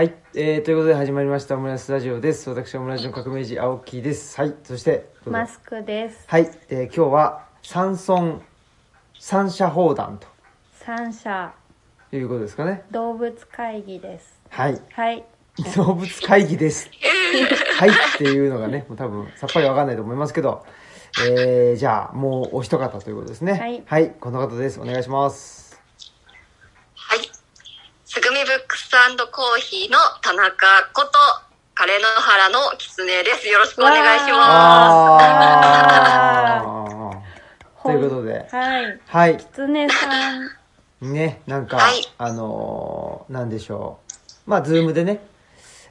はい、えー、ということで始まりましたオムライスラジオです。私はオムライスの革命児青木です。はい、そして、マスクです。はい、えー、今日は山村三者砲弾三者ということですかね。動物会議です。はい、はい。動物会議です。はいっていうのがね、もう多分さっぱりわかんないと思いますけど、えー、じゃあもうお一方ということですね。はいはい、この方です。お願いします。はい。すぐみブックスコーヒーの田中こと、枯野原の狐です。よろしくお願いしまあー。ということで、はい。はい、きつねさん。ね、なんか、はいあのーなんでしょう。まあ、ズームでね、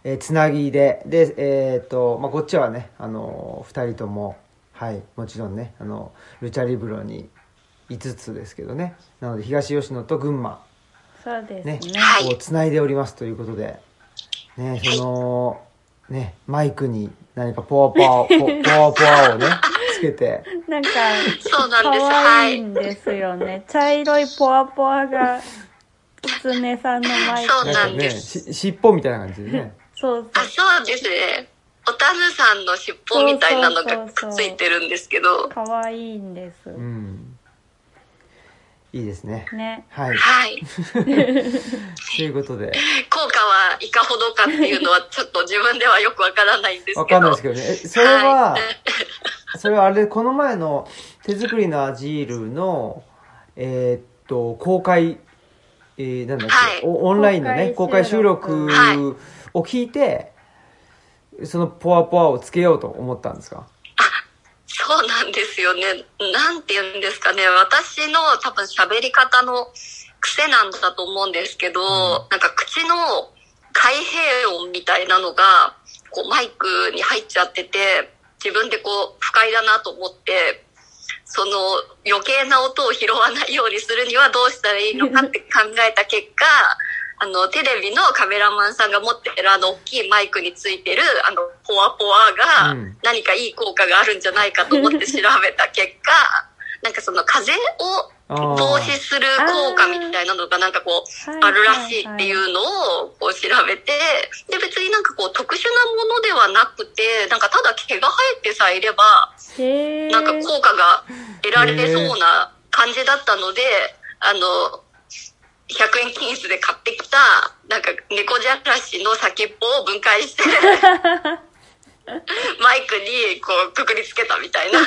えーつなぎで、で、えっ、と、まあ、こっちはね、あのー二人とも、はい、もちろんね、あの、ルチャリブロに5つですけどね、なので、東吉野と群馬、そうですねね。、はいをつないでおりますということで、ね、その、ね、マイクに何かポワポワ、ポ ポワポワをね、つけて、なんか、す。そうなんです。可は愛いい。んですよね。茶色いポワポワが、きつねさんのマイク。そうなんですし尻尾みたいな感じでね。そうあ、そうですね。おたぬさんの尻尾みたいなのがくっついてるんですけど、可愛いんです。うん。いいですね。ね。はい。はい。ということで、効果はいかほどかっていうのは ちょっと自分ではよくわからないんですけど。わかんないですけどね。え、それはは、それはあれ、この前の手作りのアジールの、えーっと、公開、えー、なんだっけ、はいおオンラインのね、公開収公開収録を聞いて、そのポワポワをつけようと思ったんですか？そうなんですよね。なんて言うんですかね。私の多分喋り方の癖なんだと思うんですけど、なんか口の開閉音みたいなのが、こうマイクに入っちゃってて、自分でこう不快だなと思って、その余計な音を拾わないようにするにはどうしたらいいのかって考えた結果、あの、テレビのカメラマンさんが持ってるあの大きいマイクについてるあの、ポワポワがうん何かいい効果があるんじゃないかと思って調べた結果、なんかその風を防止する効果みたいなのがなんかこう、はいあるらしいっていうのをこう調べて、で別になんかこう特殊なものではなくて、なんかただ毛が生えてさえいれば。なんか効果が得られそうな感じだったので、あの、100円均一で買ってきた、なんか猫じゃらしの先っぽを分解して、マイクにこうくくりつけたみたいな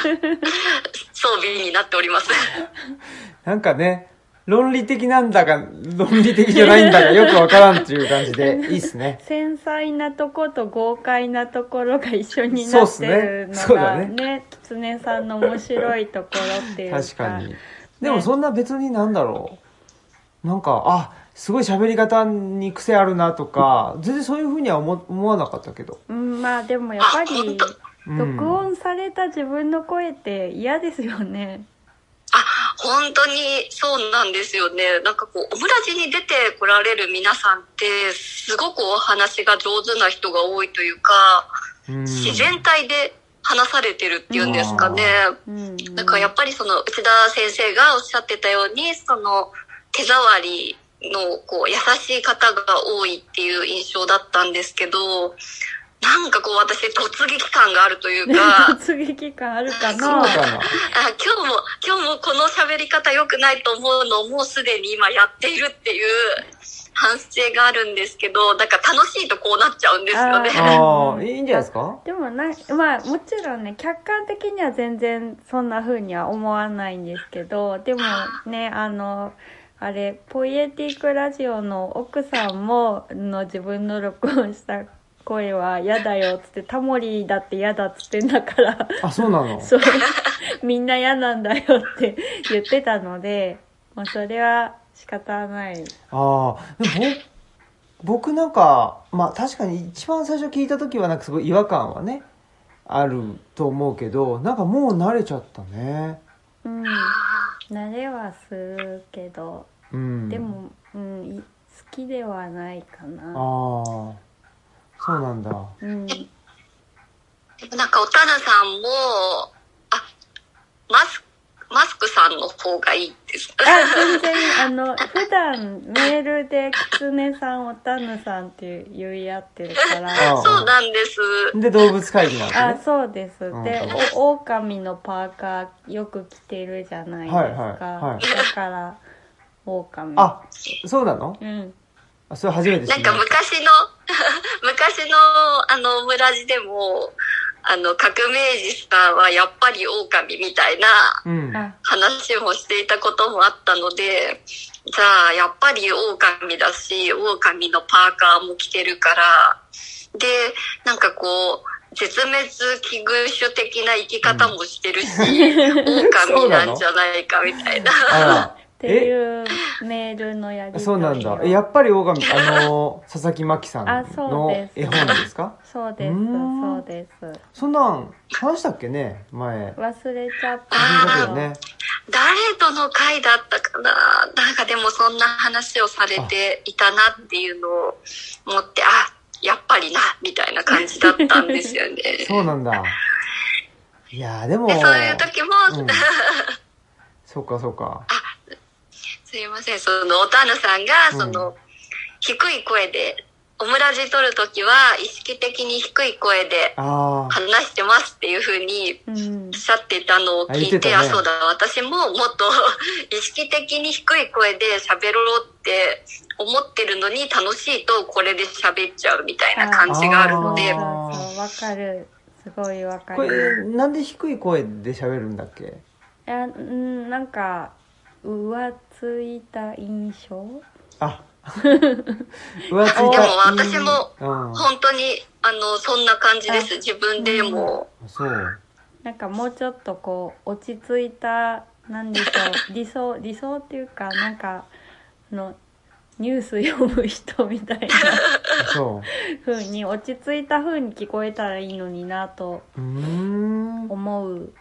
装備になっております。なんかね、論理的なんだか、論理的じゃないんだかよくわからんっていう感じで、いいっすね。繊細なとこと豪快なところが一緒にそうっすなってねるのがそうだねねきつねさんの面白いところっていうか確かに。でもそんな別になんだろう。なんか、あ、すごい喋り方に癖あるなとか、全然そういうふうには思思わなかったけど。うんまあでもやっぱあり録音された自分の声って嫌ですよねあ、本当にそうなんですよね。なんかこう、オムラジに出てこられる皆さんって、すごくお話が上手な人が多いというか、うん自然体で話されてるっていうんですかね。うんなんかやっぱりその内田先生がおっしゃってたように、その手触りのこう優しい方が多いっていう印象だったんですけど、なんかこう私突撃感があるというか、突撃感あるかそうなかな？あ今日も、今日もこの喋り方良くないと思うのをもうすでに今やっているっていう反省があるんですけど、なんか楽しいとこうなっちゃうんですよね。ああ、いいんじゃないですか？でもなまあもちろんね客観的には全然そんな風には思わないんですけどでもねあのあれポイエティックラジオの奥さんもの自分の録音した声は嫌だよっつってタモリだって嫌だっつってんだから。あ、そうなの？そう。みんな嫌なんだよって言ってたのでまあそれは仕方ない。ああ、でもぼ僕なんか、まあ確かに一番最初聞いた時はなんかすごい違和感はね、あると思うけど、なんかもう慣れちゃったね。うん。慣れはするけどうん。でも、うん、い好きではないかああな。、そうなんだ。うん、でもなんか、おたぬさんも、あ、マスク、マスクさんの方がいいですかあ、全然、あの、普段メールで、キツネさん、おたぬさんって言い合ってるから。あ そうなんです。で、動物会議なんですあ、ね。そうです。うんで、お、狼のパーカーよく着てるじゃないですか。はいはいはいだから、狼。あ、そうなの？うん。あそれ初めて知なんか。昔の、昔のあの村地でも、あの革命児さんはやっぱり狼みたいな話もしていたこともあったので、じゃあやっぱり狼だし、狼のパーカーも着てるから、で、なんかこう、絶滅危惧種的な生き方もしてるし、狼なんじゃないかみたいな。っていうメールのやりそうなんだ。えやっぱり狼、あの、佐々木真希さんの絵本ですか？そうです、そうです。そんなん、話したっけね？前。忘れちゃった。忘ね。誰との会だったかな？なんかでもそんな話をされていたなっていうのを思って、あ、やっぱりな、みたいな感じだったんですよね。そうなんだ。いやーでも、でそういう時も、うんそうかそうか。すいません、その、おたぬさんが、うんその、低い声で、オムラジ撮るときは、意識的に低い声でああ。話してますっていうふうにうんおっ。しゃってたのを聞いて、あ言ってたねあ、そうだ、私ももっと 意識的に低い声で喋ろうって思ってるのに楽しいとこれで喋っちゃうみたいな感じがあるのでわかる。すごいわかこれ、る。なんで低い声で喋るんだっけ？いや、うん、なんか、浮ついた印象？あ。浮ついた。でも私もうん。本当に、あの、そんな感じです。自分でも。そう。なんかもうちょっとこう、落ち着いた、なんでしょう、理想、理想っていうか、なんか、あの、ニュース読む人みたいな そう。風に、落ち着いた風に聞こえたらいいのになとうーん。思う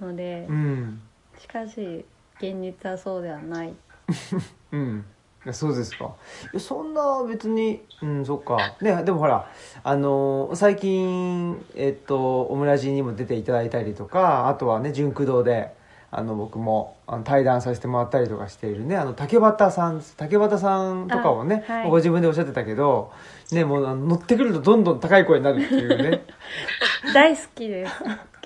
のでう、ん。しかし、現実はそうではない。うん。そうですか。そんな別に、うん、そっか。ね、でもほら、あのー最近、えっと、オムラジにも出ていただいたりとか、あとはね、純駆動で、あの、僕もあの対談させてもらったりとかしているね、あの、竹俣さん、竹俣さんとかをね、あはいご自分でおっしゃってたけど、ね、もう乗ってくるとどんどん高い声になるっていうね。大好きです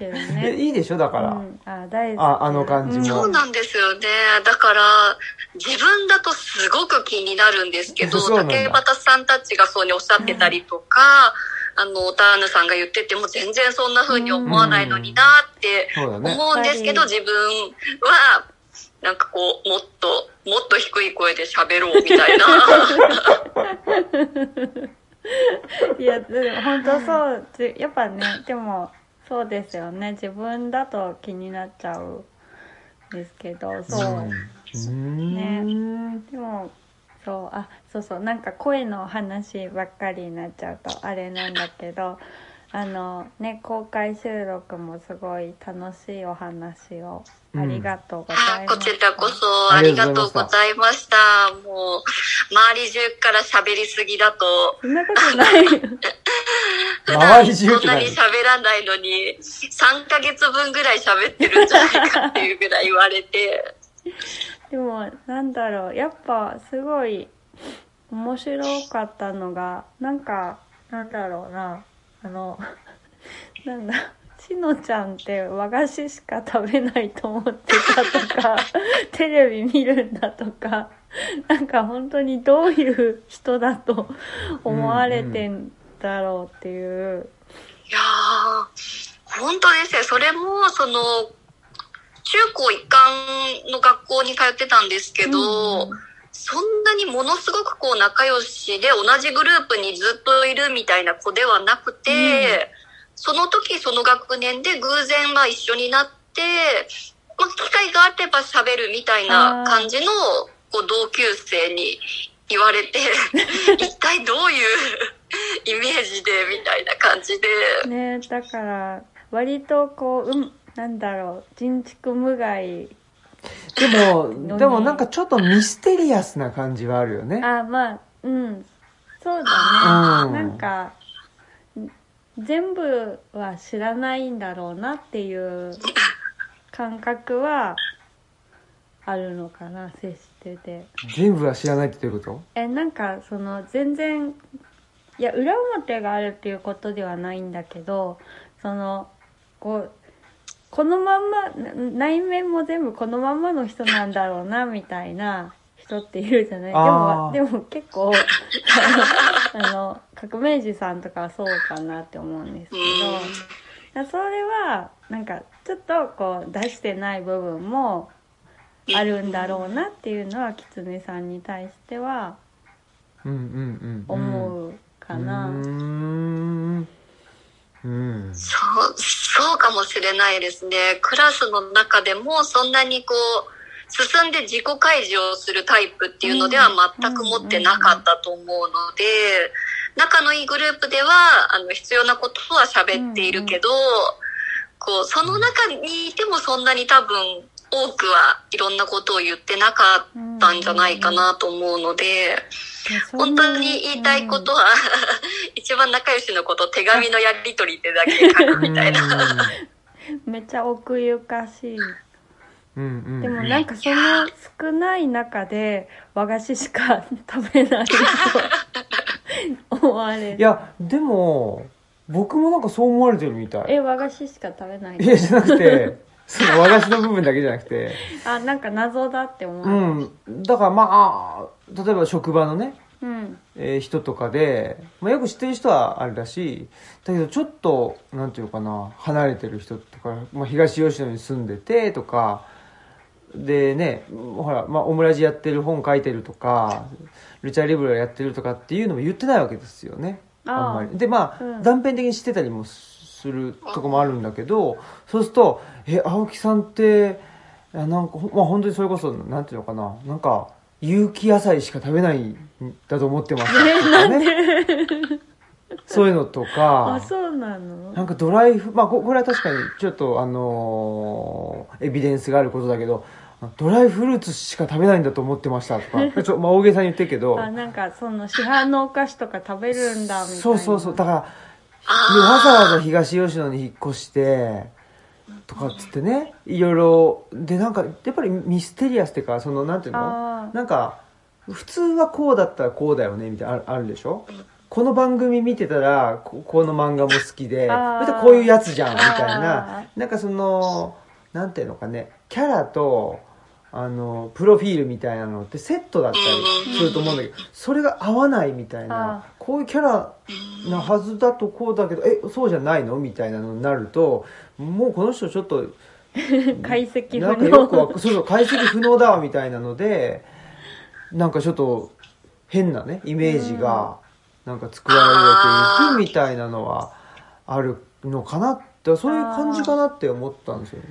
けどえね。いいでしょ？だから。うん、あ大好きああの感じもそうなんですよね。だから、自分だとすごく気になるんですけど、竹俣さんたちがそうにおっしゃってたりとか、あの、ターヌさんが言ってても全然そんな風に思わないのになって。思うんですけど、自分は、なんかこう、もっと、もっと低い声で喋ろうみたいな。いや、でも本当そう、じやっぱね、でも、そうですよね。自分だと気になっちゃうんですけど、そう。うん。うーん。でも、そう、あ、そうそう、なんか声の話ばっかりになっちゃうとあれなんだけど、あの、ね、公開収録もすごい楽しいお話をありがとうござあいます。こちらこそありがとうございました。もう、周り中から喋りすぎだと、そんなことない。普周段り中そんなに喋らないのに、3ヶ月分ぐらい喋ってるんじゃないかっていうぐらい言われて、でも、なんだろう、やっぱすごい面白かったのが、なんか、なんだろうな、あの、なんだ、しのちゃんって和菓子しか食べないと思ってたとか、テレビ見るんだとか、なんか本当にどういう人だと思われてんだろうっていう。いやー、本当ですね。それも、その、中高一貫の学校に通ってたんですけど、うんそんなにものすごくこう仲良しで同じグループにずっといるみたいな子ではなくて、その時その学年で偶然まあ一緒になって、まあ、機会があれば喋るみたいな感じのこう同級生に言われて、一体どういう イメージでみたいな感じで、ねだから割とこううんなんだろう人畜無害でも、でもなんかちょっとミステリアスな感じはあるよね。あまあうん。そうだうん。ねなんかん全部は知らないんだろうなっていう感覚はあるのかな接してて。全部は知らないってどういうこえなんかその全然いや裏表があるっていうことではないんだけどそのこうこのまんまな内面も全部このまんまの人なんだろうなみたいな人っているじゃない。でもでも結構 あの革命児さんとかはそうかなって思うんですけど。だそれはなんかちょっとこう出してない部分もあるんだろうなっていうのは狐さんに対してはとうんうんうん。思うかな。うーん。うん。そう、そうかもしれないですね。クラスの中でもそんなにこう、進んで自己開示をするタイプっていうのでは全く持ってなかったと思うので、仲のいいグループでは、あの、必要なことは喋っているけど、こう、その中にいてもそんなに多分、多くはいろんなことを言ってなかったんじゃないかなと思うので、本当に言いたいことは、一番仲良しのこと手紙のやり取りでだけ書くみたいな。めっちゃ奥ゆかしい。うんうんうんでもなんかその少ない中で和菓子しか食べないと思われる。いやでも僕もなんかそう思われてるみたいえ、和菓子しか食べないいやじゃなくてその和菓子の部分だけじゃなくて。あ、なんか謎だって思わうれる。ん。だからまあ例えば職場のねうん。えー人とかで、まあ、よく知ってる人はあれだしだけどちょっとなんていうかな離れてる人とか、まあ、東吉野に住んでてとかでねほら、まあ、オムラジやってる本書いてるとかルチャリブロやってるとかっていうのも言ってないわけですよね。あんまり。でまあ、うん。断片的に知ってたりもするとこもあるんだけどそうすると「え青木さんってあなんか、ほまあ、本当にそれこそなんていうのかななんか有機野菜しか食べないんだと思ってましたとかねそういうのとかあ、そうなの？なんかドライフまあここれは確かにちょっとあのーエビデンスがあることだけどドライフルーツしか食べないんだと思ってましたとか。ちょ、まあ、大げさに言ってるけど。あ、なんかその市販のお菓子とか食べるんだみたいな。そうそうそう。だからわざわざ東吉野に引っ越してとかっつってねいろいろでなんかやっぱりミステリアスっていうかそのなんていうの？なんか普通はこうだったらこうだよねみたいなあるあるでしょ？この番組見てたらここの漫画も好きであー。そしてこういうやつじゃんみたいあななんかそのなんていうのかねキャラとあのプロフィールみたいなのってセットだったりすると思うんだけどそれが合わないみたいなこういうキャラなはずだとこうだけどえそうじゃないのみたいなのになるともうこの人ちょっと 解析なん不かよくわ能。そうそう解析不能だわみたいなのでなんかちょっと変なねイメージがなんか作られていくみたいなのはあるのかなってそういう感じかなって思ったんですよ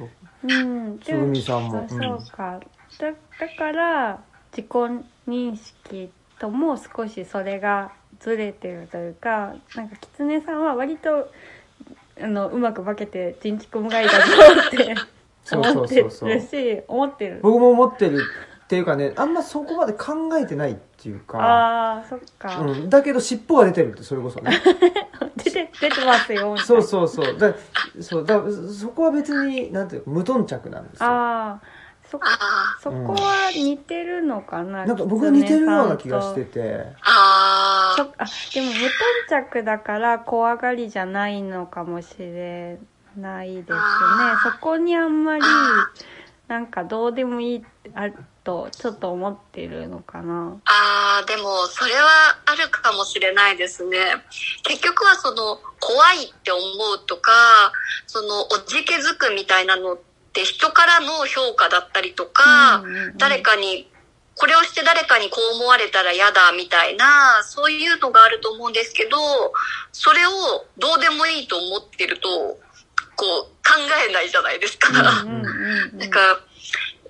うん。つぐみさんもあそうか。だだから、自己認識とも少しそれがずれてるというか、なんか狐さんは割と、あの、うまく化けて人畜無害だぞって そうそ思ってうそうそうるし、思ってる。僕も思ってるっていうかねあんまそこまで考えてないっていうか、ああ、そっか。うん、だけど尻尾が出てるってそれこそね。出て、出てますよ。そうそうそう。だそうだそこは別になんていうか無頓着なんですよ。ああ、そ、あそこは似てるのかな、なんか僕は似てるような気がしてて。あ、あそあでも無頓着だから怖がりじゃないのかもしれないですね。あそこにあんまりなんかどうでもいいあとちょっと思ってるのかなああ、でもそれはあるかもしれないですね。結局はその怖いって思うとか、そのおじけづくみたいなのって人からの評価だったりとか、うんうんうん誰かに、これをして誰かにこう思われたら嫌だみたいな、そういうのがあると思うんですけど、それをどうでもいいと思ってると、こう考えないじゃないですか。なんか、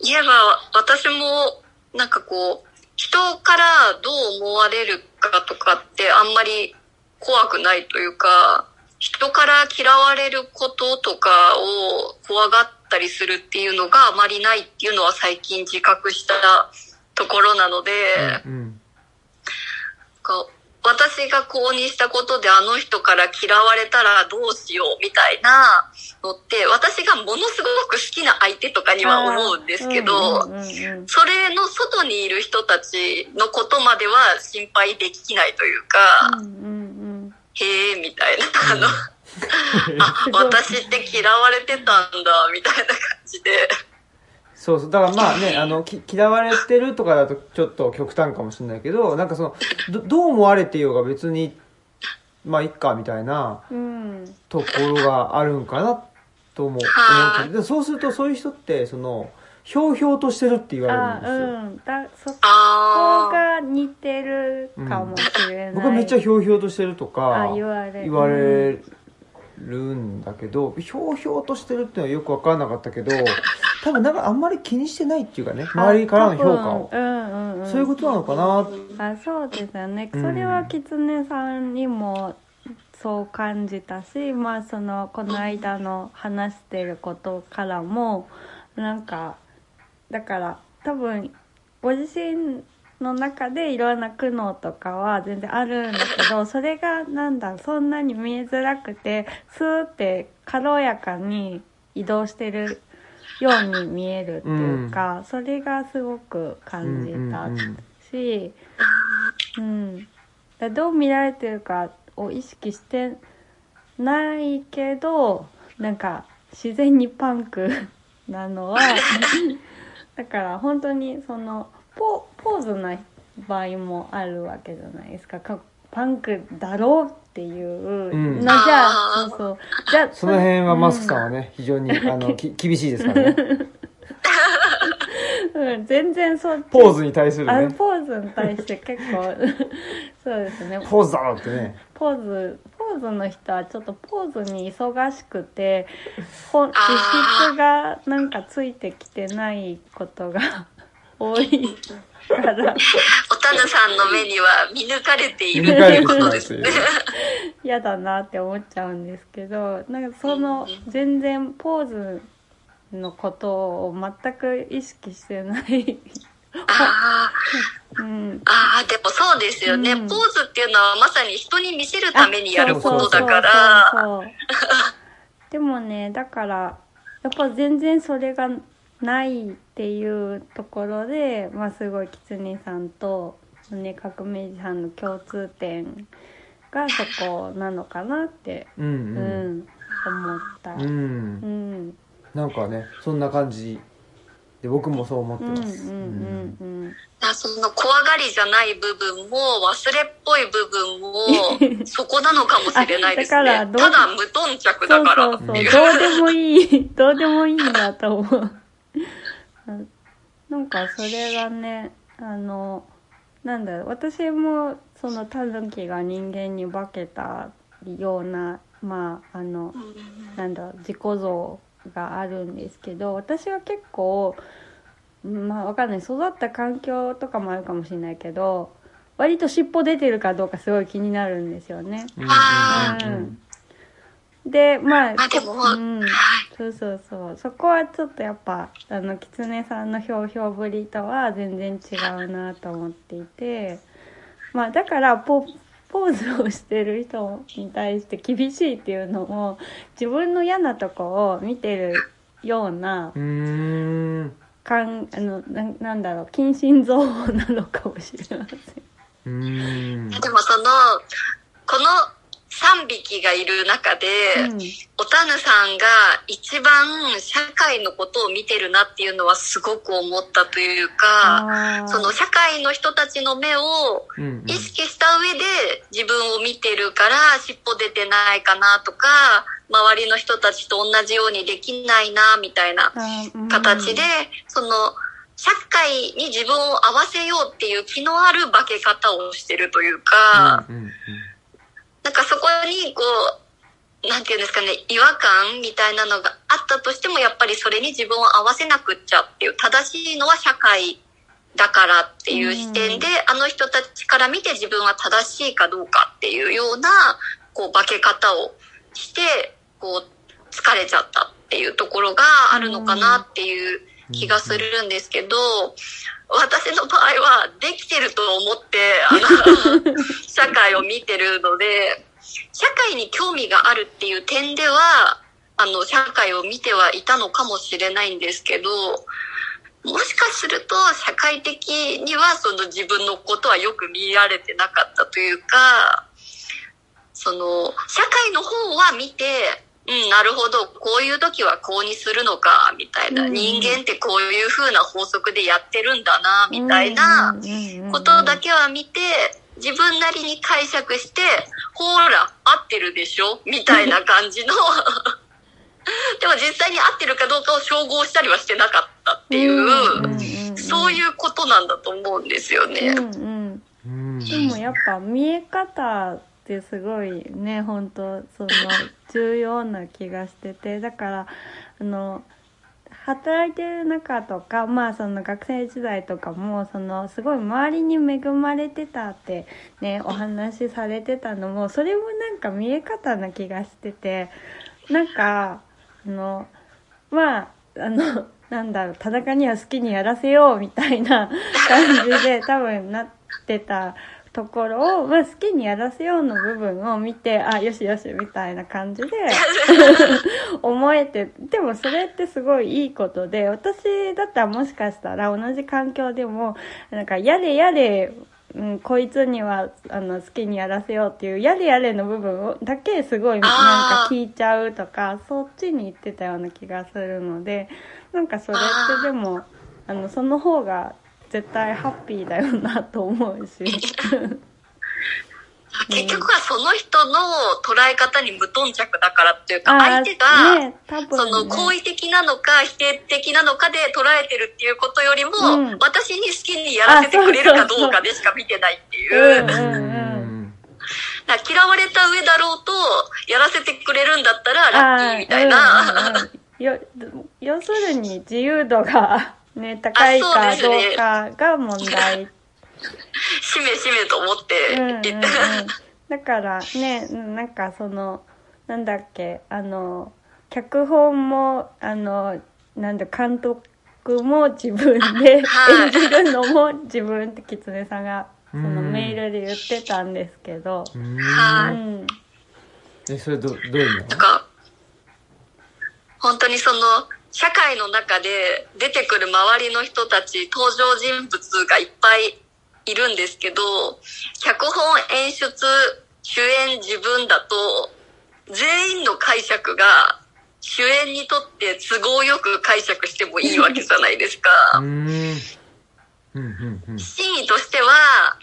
言えば私も、なんかこう、人からどう思われるかとかってあんまり怖くないというか、人から嫌われることとかを怖がったりするっていうのがあまりないっていうのは最近自覚したところなので、うんこう私が購入したことであの人から嫌われたらどうしようみたいなのって、私がものすごく好きな相手とかには思うんですけど、うんうんうんうん。それの外にいる人たちのことまでは心配できないというか、うんうんへえ、みたいな、あの、あ、私って嫌われてたんだ、みたいな感じで。そうそう。だからまあね、あの、き嫌われてるとかだとちょっと極端かもしれないけど、なんかその、どどう思われてようが別に、まあいっか、みたいなうんうんところがあるんかな、とも思う。けど、でそうするとそういう人って、その、ひょうひょうとしてるって言わあれるんですよ。うん。だそこ。が似てるかもしれない、僕はめっちゃひょうひょうとしてるとかあ、言われる。言われるんだけど、ひょうひょうとしてるっていうのはよくわからなかったけど、多分なんかあんまり気にしてないっていうかね、周りからの評価を。うんうんうん。そういうことなのかなあそうですよね。うん。それは狐さんにもそう感じたし、まあそのこの間の話してることからもなんかだから多分ご自身の中でいろんな苦悩とかは全然あるんだけど それがなんだそんなに見えづらくてスーって軽やかに移動してるように見えるっていうか、それがすごく感じた。うんうんうんし、うん、だどう見られてるかを意識してないけどなんか自然にパンクなのは だから本当にそのポポーズな場合もあるわけじゃないですか。かパンクだろうっていう。うん。のじゃあ、そうそう。じゃあその辺はマスクさんんはね、非常に、あの、き厳しいですからね。うん、全然そっちポーズに対するあね。ポーズに対して結構 そうですね。ポーズだろってね。ポーズポーズの人はちょっとポーズに忙しくてほんあー。実質がなんかついてきてないことが多いから。おたぬさんの目には見抜かれてい見る抜かれていうことですという。嫌だなって思っちゃうんですけどなんかその全然ポーズのことを全く意識してない、あー。うん、あー、でもそうですよね、うん。ポーズっていうのはまさに人に見せるためにやることだかあら、そうそうそうそう。でもねだからやっぱ全然それがないっていうところでまあすごい狐さんとね革命児さんの共通点がそこなのかなって、うんううん。ん、思った。う。うんんなんかね、そんな感じで、僕もそう思ってうんうんます。うんうんあその怖がりじゃない部分も忘れっぽい部分もそこなのかもしれないですね。あだからどうただ無頓着そうだからそうそうっていう。どうでもいいどうでもいいんだと思ううんなんかそれがねあのなんだろう私もそのタヌキが人間に化けたようなまああのなんだろう自己像があるんですけど私は結構うんまあわかんない育った環境とかもあるかもしれないけど割と尻尾出てるかどうかすごい気になるんですよね。うんうんでまああでもうんはい、そうそうそうそこはちょっとやっぱあの狐さんのひょうひょうぶりとは全然違うなと思っていてまあだからポポーズをしてる人に対して厳しいっていうのも自分の嫌なとこを見てるような。かんあのななんだろう近親憎悪なのかもしれません。うーん。でもその、この3匹がいる中で、うん。おたぬさんが一番社会のことを見てるなっていうのはすごく思ったというか、その社会の人たちの目を意識した上で自分を見てるから尻尾出てないかなとか、周りの人たちと同じようにできないなみたいな形で、その社会に自分を合わせようっていう気のある化け方をしてるというか、なんかそこにこう、なんていうんですかね、違和感みたいなのがあったとしても、やっぱりそれに自分を合わせなくっちゃっていう、正しいのは社会だからっていう視点で、あの人たちから見て自分は正しいかどうかっていうような、こう、化け方をして、こう、疲れちゃったっていうところがあるのかなっていう気がするんですけど、私の場合はできてると思って、あの、社会を見てるので、社会に興味があるっていう点では、あの、社会を見てはいたのかもしれないんですけど、もしかすると社会的にはその自分のことはよく見られてなかったというか、その、社会の方は見て、うん、なるほど、こういう時はこうにするのか、みたいな、うん。人間ってこういう風な法則でやってるんだな、みたいなことだけは見て、自分なりに解釈して、ほら、合ってるでしょ？みたいな感じの。でも実際に合ってるかどうかを照合したりはしてなかったっていう、そういうことなんだと思うんですよね。うんうん。うん。でもやっぱ見え方ってすごいね本当その重要な気がしててだからあの働いてる中とかまあその学生時代とかもそのすごい周りに恵まれてたってねお話しされてたのもそれもなんか見え方な気がしててなんかあのまああのなんだろう田中には好きにやらせようみたいな感じで多分なってたところを、まあ、好きにやらせようの部分を見てあよしよしみたいな感じで 思えてでもそれってすごいいいことで私だったらもしかしたら同じ環境でもなんかやれやれうん、こいつにはあの好きにやらせようっていうやれやれの部分をだけすごいなんか聞いちゃうとかそっちに行ってたような気がするのでなんかそれってでもあのその方が絶対ハッピーだよなと思うし。結局はその人の捉え方に無頓着だからっていうか、相手が、その好意的なのか否定的なのかで捉えてるっていうことよりも、うん。私に好きにやらせてくれるかどうかでしか見てないっていう。嫌われた上だろうと、やらせてくれるんだったらラッキーみたいあな。うんうんよ要するに自由度がね高いかどうかが問題。しめしめと思ってうんうんうん。言って。だからねなんかそのなんだっけあの脚本もあのなんだ監督も自分ではい。演じるのも自分って狐さんがそのうん。メールで言ってたんですけど、うんはい。うん、えそれどどういうの？とか、本当にその、社会の中で出てくる周りの人たち、登場人物がいっぱいいるんですけど、脚本、演出、主演、自分だと、全員の解釈が、主演にとって都合よく解釈してもいいわけじゃないですか。真意としては、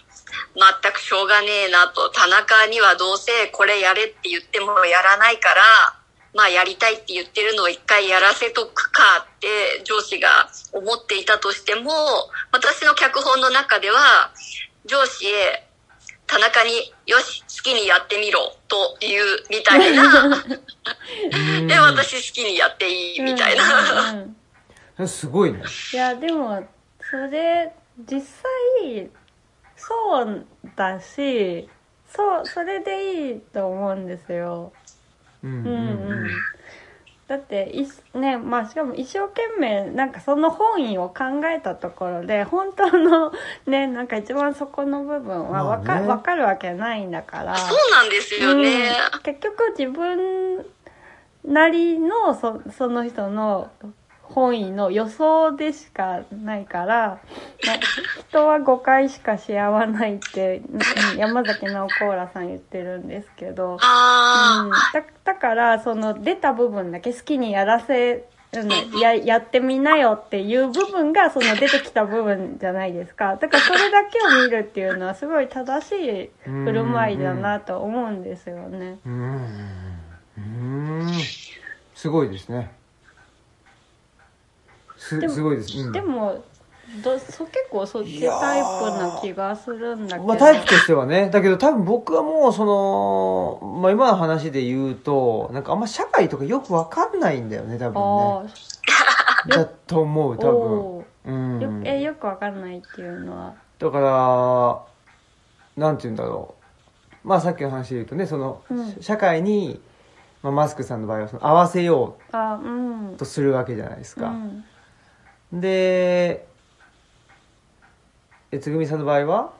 全くしょうがねえなと、田中にはどうせこれやれって言ってもやらないから、まあやりたいって言ってるのを一回やらせとくかって上司が思っていたとしても、私の脚本の中では、上司へ田中によし、好きにやってみろというみたいな、うん。で、私好きにやっていいみたいな。うん。うん。うんそれすごいね。いやでもそれ実際そうだしそうそれでいいと思うんですようんうんうん。だっていねまあしかも一生懸命なんかその本意を考えたところで本当のねなんか一番そこの部分はわか,、まあね。わかるわけないんだから。そうなんですよね。うん。結局自分なりのそその人の本意の予想でしかないからな人は誤解しかし合わないってうん山崎直子らさん言ってるんですけど、うん、だだからその出た部分だけ好きにやらせうんややってみなよっていう部分がその出てきた部分じゃないですか。だからそれだけを見るっていうのはすごい正しい振る舞いだなと思うんですよね。うん。うん。すごいですねすでもすごいです、うん。でもどそ結構そっちタイプな気がするんだけど、まあ、タイプとしてはね。だけど多分僕はもうその、まあ、今の話で言うとなんかあんま社会とかよくわかんないんだよね多分ね。あだと思うあ多お分うん。えよくわかんないっていうのは。だからなんて言うんだろう。まあさっきの話で言うとねその、うん。社会に、まあ、マスクさんの場合はその合わせようとするわけじゃないですか、うんで、えつぐみさんの場合は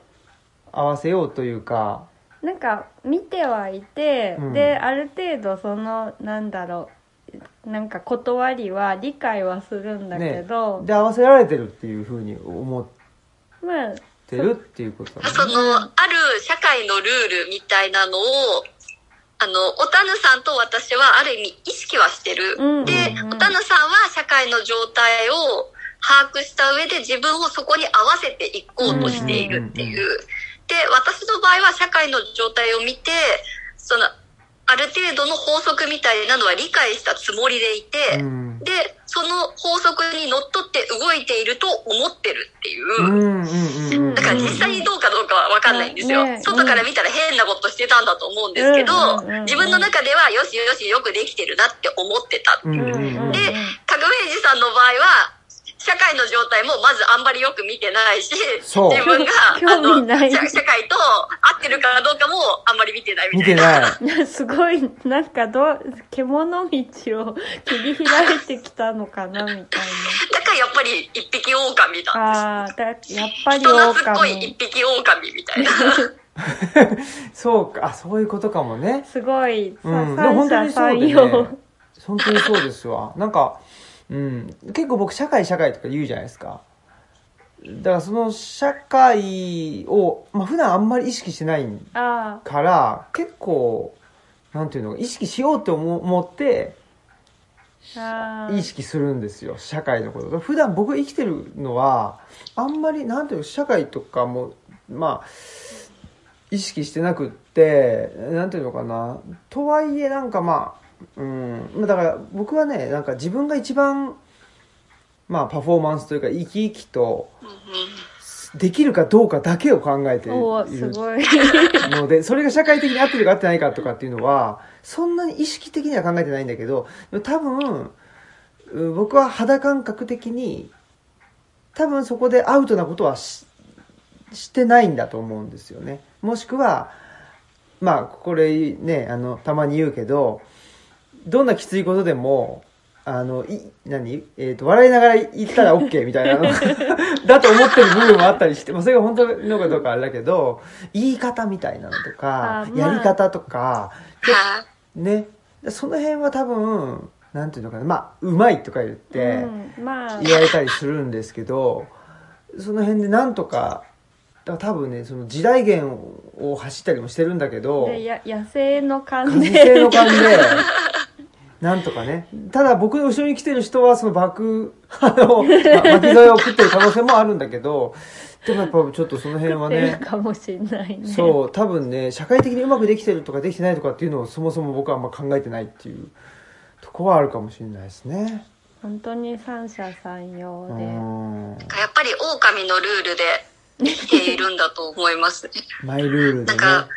合わせようというか、なんか見てはいて、うん。である程度そのなんだろうなんか断りは理解はするんだけど、で合わせられてるっていうふうに思っまあてるっていうことだね。その、ある社会のルールみたいなのを、あの、おたぬさんと私はある意味意識はしてる。うんでうん、おたぬさんは社会の状態を把握した上で自分をそこに合わせていこうとしているっていう。で、私の場合は社会の状態を見て、その、ある程度の法則みたいなのは理解したつもりでいて、うんで、その法則にのっとって動いていると思ってるっていう。だから実際にどうかどうかはわかんないんですよ。ね外から見たら変なことしてたんだと思うんですけど、自分の中ではよしよしよくできてるなって思ってた。うんうんうんで、革命児さんの場合は、社会の状態もまずあんまりよく見てないし、自分が、興味ない。社社会と合ってるかどうかもあんまり見てないみ見たいてな。ない。すごいなんかどう獣道を切り開いてきたのかなみたいだからやっぱり一匹狼なんです。なあーだやっぱり人懐っこい一狼匹狼みたいな。そうかあそういうことかもね。すごい、さうんでも本当にそうで三者三様。ね本当にそうですわ。なんかうん。結構僕社会社会とか言うじゃないですか。だからその社会を、まあ、普段あんまり意識してないあから結構なんていうの意識しようって思思って意識するんですよ。社会のこと普段僕生きてるのはあんまりなんていうの社会とかもまあ意識してなくってなんていうのかな。とはいえなんかまあうんまあだから僕はねなんか自分が一番まあパフォーマンスというか生き生きとできるかどうかだけを考えているので、それが社会的に合ってるか合ってないかとかっていうのは、そんなに意識的には考えてないんだけど、多分、う僕は肌感覚的に、多分そこでアウトなことはししてないんだと思うんですよね。もしくは、まあ、これね、あの、たまに言うけど、どんなきついことでも、あの、い、何？えっ、と、笑いながら言ったら OK みたいなの。だと思ってる部分もあったりして、まあ、それが本当のかどうかあれだけど、言い方みたいなのとかあ、まあ。やり方とか、はいね、その辺は多分、なんていうのかな、まあ、うまいとか言って、うん、まあ。言われたりするんですけど、その辺でなんとか、だから多分ね、その時代源を走ったりもしてるんだけど、野生の感風で性の感じで、なんとかね。ただ僕の後ろに来てる人はその爆、あの、ま巻き添えを食ってる可能性もあるんだけど、でもやっぱちょっとその辺はね、かもしれないねそう、多分ね、社会的にうまくできてるとかできてないとかっていうのをそもそも僕はあんま考えてないっていうとこはあるかもしれないですね。本当に三者三様うでん。やっぱり狼のルールで生きているんだと思いますね。マイルールでね。なんか、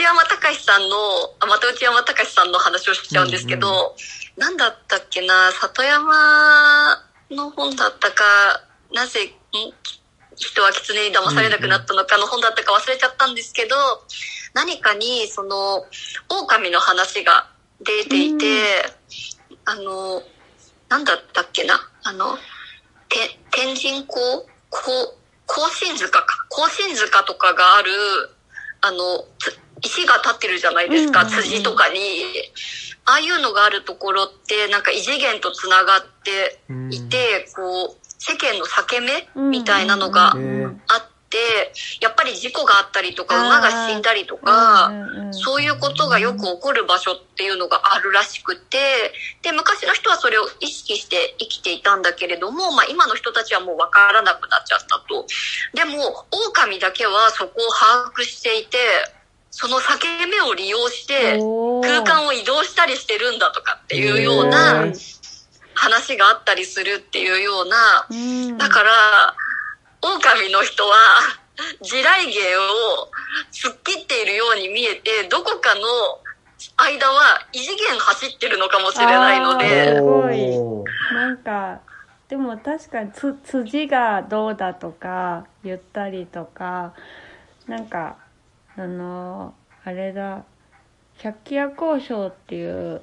内山隆さんの、あまた内山隆さんの話をしちゃうんですけど、なんだったっけな、里山の本だったか、なぜ、ん？人は狐に騙されなくなったのかの本だったか忘れちゃったんですけど、何かに、その、狼の話が出ていて、あの、なんだったっけな、あの、て天神港こう甲信塚か。甲信塚とかがある、あの、つ石が立ってるじゃないですか、辻とかに。ああいうのがあるところって、なんか異次元とつながっていて、こう、世間の裂け目みたいなのがあって、やっぱり事故があったりとか、馬が死んだりとか、そういうことがよく起こる場所っていうのがあるらしくて、で、昔の人はそれを意識して生きていたんだけれども、まあ今の人たちはもうわからなくなっちゃったと。でも、狼だけはそこを把握していて、その裂け目を利用して、空間を移動したりしてるんだとかっていうようなへ話があったりするっていうような、うん。だから、狼の人は、地雷芸を突っ切っているように見えて、どこかの間は異次元走ってるのかもしれないのあで、すごい。なんかでも確かにつ辻がどうだとか言ったりとかなんかあのあれだ百鬼夜行賞っていう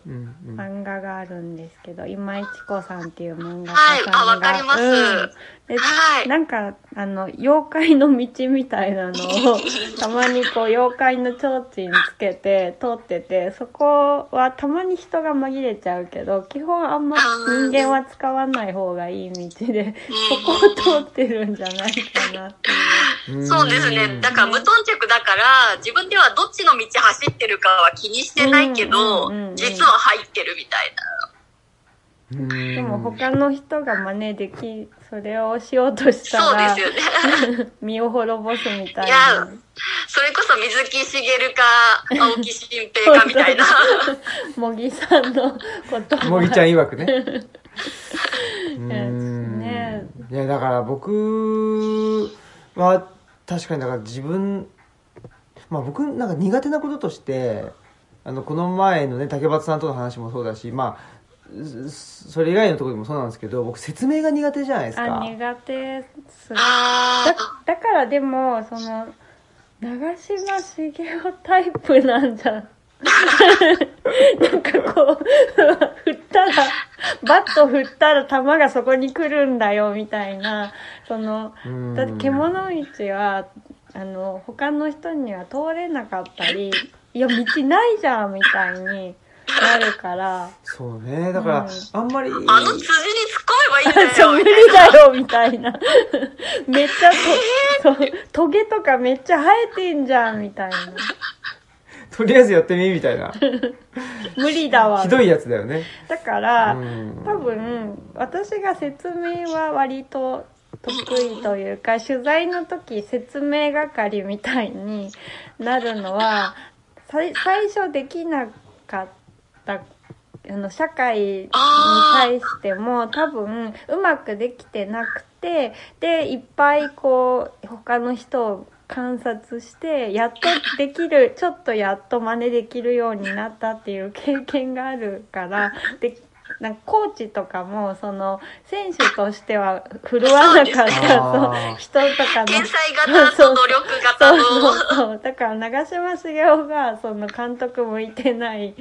漫画があるんですけど、今井千子さんっていう漫画はい家さんが。あわかります。うんではい。なんか、あの、妖怪の道みたいなのを、たまにこう、妖怪の提灯つけて通ってて、そこはたまに人が紛れちゃうけど、基本あんま人間は使わない方がいい道で、そこを通ってるんじゃないかなっていう。そうですね。だから無頓着だから、自分ではどっちの道走ってるかは気にしてないけど実は入ってるみたいな。うんでも他の人が真似でき、それをしようとしたそうでらす、よね。身を滅ぼすみたいいやな。それこそ水木しげるか、青木新平かみたいな。茂木さんのこともぎちゃん曰くね。うねんいや、だから僕は確かにだから自分、まあ僕なんか苦手なこととして、あの、この前のね、竹俣さんとの話もそうだし、まあ、そそれ以外のところでもそうなんですけど、僕説明が苦手じゃないですあか。苦手すだあだからでもその長嶋茂雄タイプなんじゃ なんかこう振ったらバット振ったら球がそこに来るんだよみたいなそのうん。だって獣道はあの他の人には通れなかったりいや道ないじゃんみたいになるからそうね。だから、うんあんまり、あ。あの辻に突っ込めばいいんだ そう、よ、無理だよ、みたいな。めっちゃと、そう、トゲとかめっちゃ生えてんじゃん、みたいな。とりあえずやってみ、みたいな。無理だわ。ひどいやつだよね。だから、うん多分、私が説明は割と得意というか、取材の時説明係みたいになるのは、最初できなかった、あの、社会に対しても多分うまくできてなくて、で、いっぱいこう、他の人を観察して、やっとできる、ちょっとやっと真似できるようになったっていう経験があるから、で、なんかコーチとかも、その、選手としては振るわなかった、そ人とかの。天才型と努力型そうの。そうそう。だから長嶋茂雄がその監督向いてない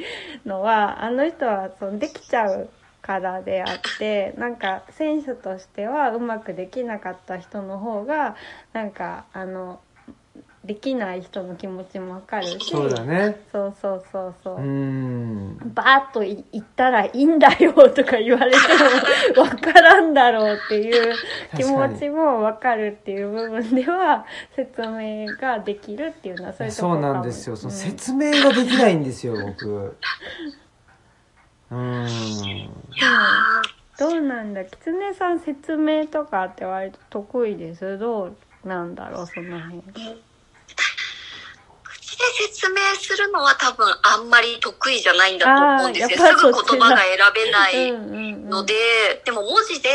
のは、あの人はそのできちゃうからであって、なんか選手としてはうまくできなかった人の方が、なんかあの、できない人の気持ちもわかるし、そうだね。そうそうそうそうう。ん。バーッとい言ったらいいんだよとか言われてもわからんだろうっていう 気持ちもわかるっていう部分では説明ができるっていうのはそういうとこそうろかもなんですよ。そのうん説明ができないんですよ、僕。うん。どうなんだ？狐さん説明とかって割と得意ですどうなんだろうその辺説明するのは多分あんまり得意じゃないんだと思うんですよ。すぐ言葉が選べないうんうんうん。ので、でも文字で、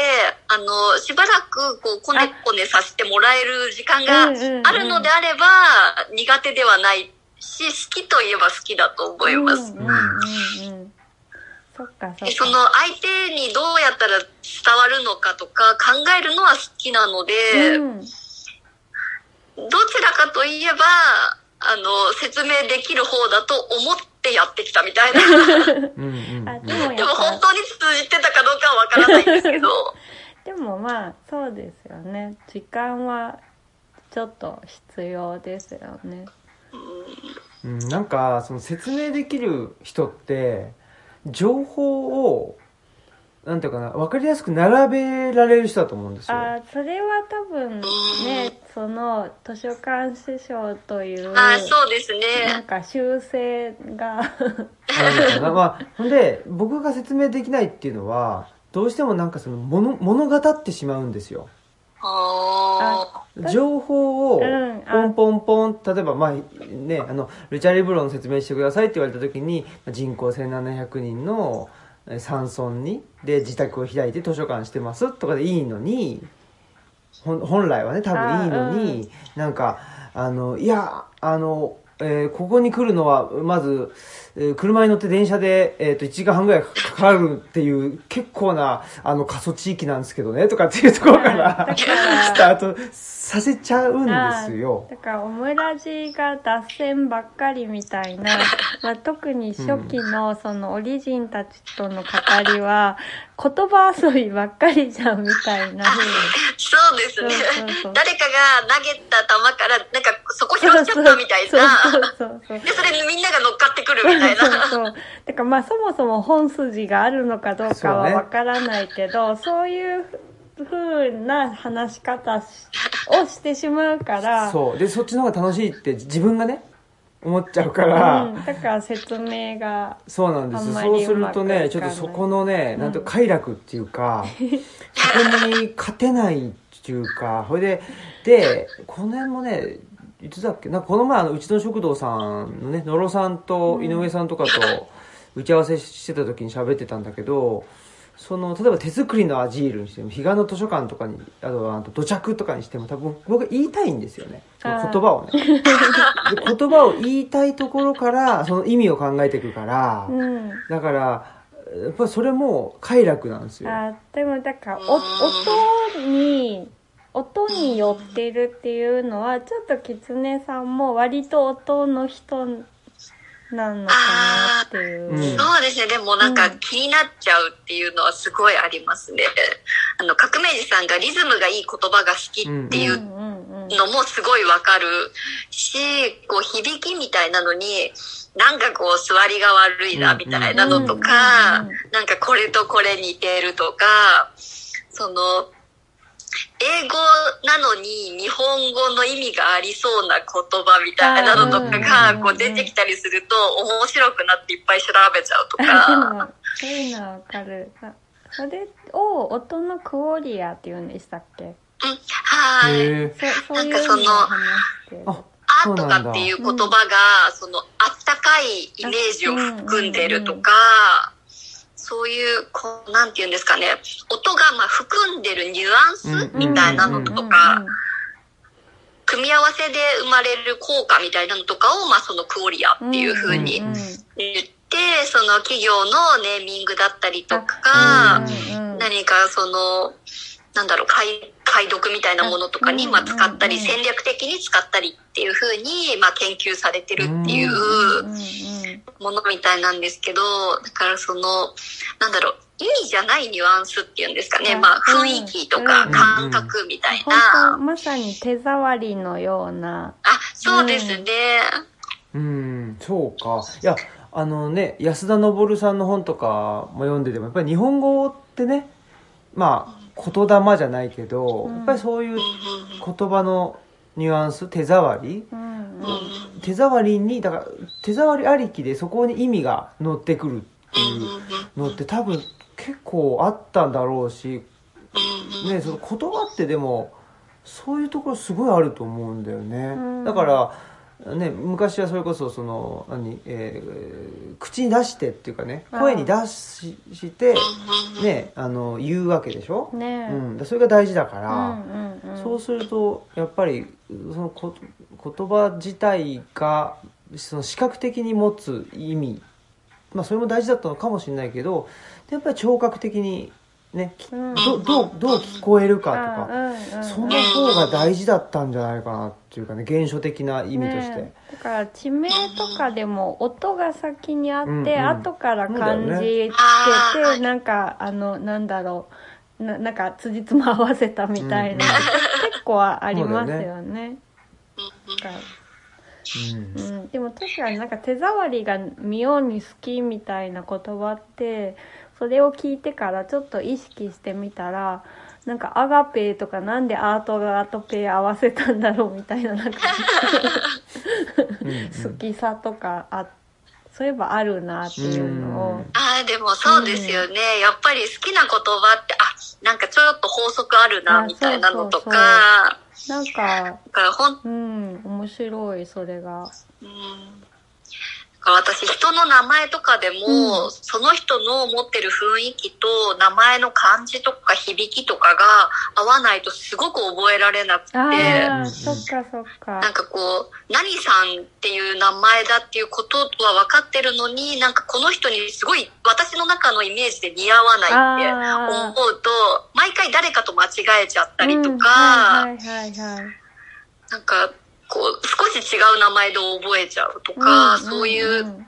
あの、しばらくこう、こねこねさせてもらえる時間がうんうんうん。あるのであれば、苦手ではないし、好きといえば好きだと思います。うんうんうんうん。そその相手にどうやったら伝わるのかとか考えるのは好きなので、うん。どちらかといえば、あの、説明できる方だと思ってやってきたみたいな。でも本当に通じてたかどうかはわからないんですけど。でもまあそうですよね。時間はちょっと必要ですよね。うん、なんかその説明できる人って情報をなんていうかな分かりやすく並べられる人だと思うんですよ。あーそれは多分ねその図書館師匠というあそうですね。なんか修正が。あるのかな。まあほんで僕が説明できないっていうのはどうしてもなんかその物物語ってしまうんですよ。あ情報をポンポンポン例えばまあねあのルチャリブロの説明してくださいって言われた時にまあ人口1700人のえ山村にで自宅を開いて図書館してますとかでいいのに本来はね多分いいのに、なんかあのいやあの、えーここに来るのはまずえー車に乗って電車で、えっ、と、1時間半ぐらいかかるっていう、結構な、あの、過疎地域なんですけどね、とかっていうところかはい。ら、スタートさせちゃうんですよ。だからオムラジが脱線ばっかりみたいな、まあ、特に初期のそのオリジンたちとの語りは言葉遊びばっかりじゃんみたいな。風にそうですね。そうそうそう。誰かが投げた球からなんかそこ拾っちゃったみたいそうなそうそうそうでそれにみんなが乗っかってくるみたいなそうそうだからまあそもそも本筋があるのかどうかはわからないけどそう,、いう風な話し方しをしてしまうから。そう。で、そっちの方が楽しいって自分がね、思っちゃうから、うん、だから説明がそうなんです。そうするとね、ちょっとそこのね、うん。なんと快楽っていうか、そこに勝てないっていうか、それで、で、この辺もね、いつだっけ？なんかこの前あの、うちの食堂さんのね、野呂さんと井上さんとかと打ち合わせしてた時に喋ってたんだけど、その、例えば手作りのアジールにしても、彼岸の図書館とかに、あとは、あと土着とかにしても、多分僕言いたいんですよね。その言葉をね。で言葉を言いたいところから、その意味を考えていくから、うんだから、やっぱりそれも快楽なんですよ。あでもだからお音に音に寄ってるっていうのはちょっと狐さんも割と音の人なのかなっていう。うんそうですね。でもなんかうん気になっちゃうっていうのはすごいありますね。あの、革命児さんがリズムがいい言葉が好きっていううんうんうんのもすごいわかるし、こう響きみたいなのに、なんかこう座りが悪いなみたいなのとかうんうんうん、なんかこれとこれ似てるとか、その、英語なのに日本語の意味がありそうな言葉みたいなのとかがうん。こう出てきたりすると面白くなっていっぱい調べちゃうとでか。もそういうのはわかる。あそれを音のクオリアっていうん。でしたっけうん、はい。へえ。そそういうの。あ、とかっていう言葉が、その、あったかいイメージを含ん。でるとか、そういう、こう、なんて言うんですかね、音がまあ含んでるニュアンスうんみたいなのとうんか、組み合わせで生まれる効果みたいなのとかを、まあそのクオリアっていう風にうんうんうん。言って、その企業のネーミングだったりとか、何かその、なんだろう、解解読みたいなものとかにうんまあ使ったり、うん戦略的に使ったりっていう風にまあ研究されてるっていうものみたいなんですけど、だからその、なんだろう、意味じゃないニュアンスっていうんですかね、うんまあ雰囲気とかうん感覚みたい本当な。まさに手触りのような。あ、そうですね。うん、そうか。いや、あのね、安田昇さんの本とかも読んでても、やっぱり日本語ってね、まあ、言霊じゃないけど、うんやっぱりそういう言葉のニュアンス、手触り？うん。うん。うん手触りに、だから、手触りありきでそこに意味が乗ってくるってうんいうのって多分結構あったんだろうし、うん。ね、その言葉ってでもそういうところすごいあると思うんだよね、うん。だから、ね、昔はそれこそその何、えー口に出してっていうかねうん。声に出しして、うんね、あの言うわけでしょ、ね。え。うん、それが大事だかうら、そうするとやっぱりそのこ言葉自体がその視覚的に持つ意味。まあそれも大事だったのかもしれないけどやっぱり聴覚的にねきうん。どどうどう聞こえるかとか、うんうんうんその方が大事だったんじゃないかなっていうかね原初的な意味として、ねだから地名とかでも音が先にあって、うんうん。後から漢字つけて、そうだよね。なんかあのなんだろう。ななんか辻褄合わせたみたいな、結構ありますよね。だからうん。うん、でも確かになんか手触りが妙に好きみたいな言葉ってそれを聞いてからちょっと意識してみたらなんかアガペーとかなんでアートがアートペー合わせたんだろうみたいななんかうんうん好きさとかあそういえばあるなっていうのを。ああ、でもそうですよね。やっぱり好きな言葉って、あ、なんかちょっと法則あるな、あみたいなのとそうそうか、なんか、だからほん、うん、面白い、それが。うん私人の名前とかでも、うんその人の持ってる雰囲気と名前の漢字とか響きとかが合わないとすごく覚えられなくて、そっかそっか。なんかこう、何さんっていう名前だっていうことは分かってるのに、なんかこの人にすごい私の中のイメージで似合わないって思うと、毎回誰かと間違えちゃったりとうんか、はいはいはいはい。なんかこう少し違う名前で覚えちゃうとか、んそういう、ん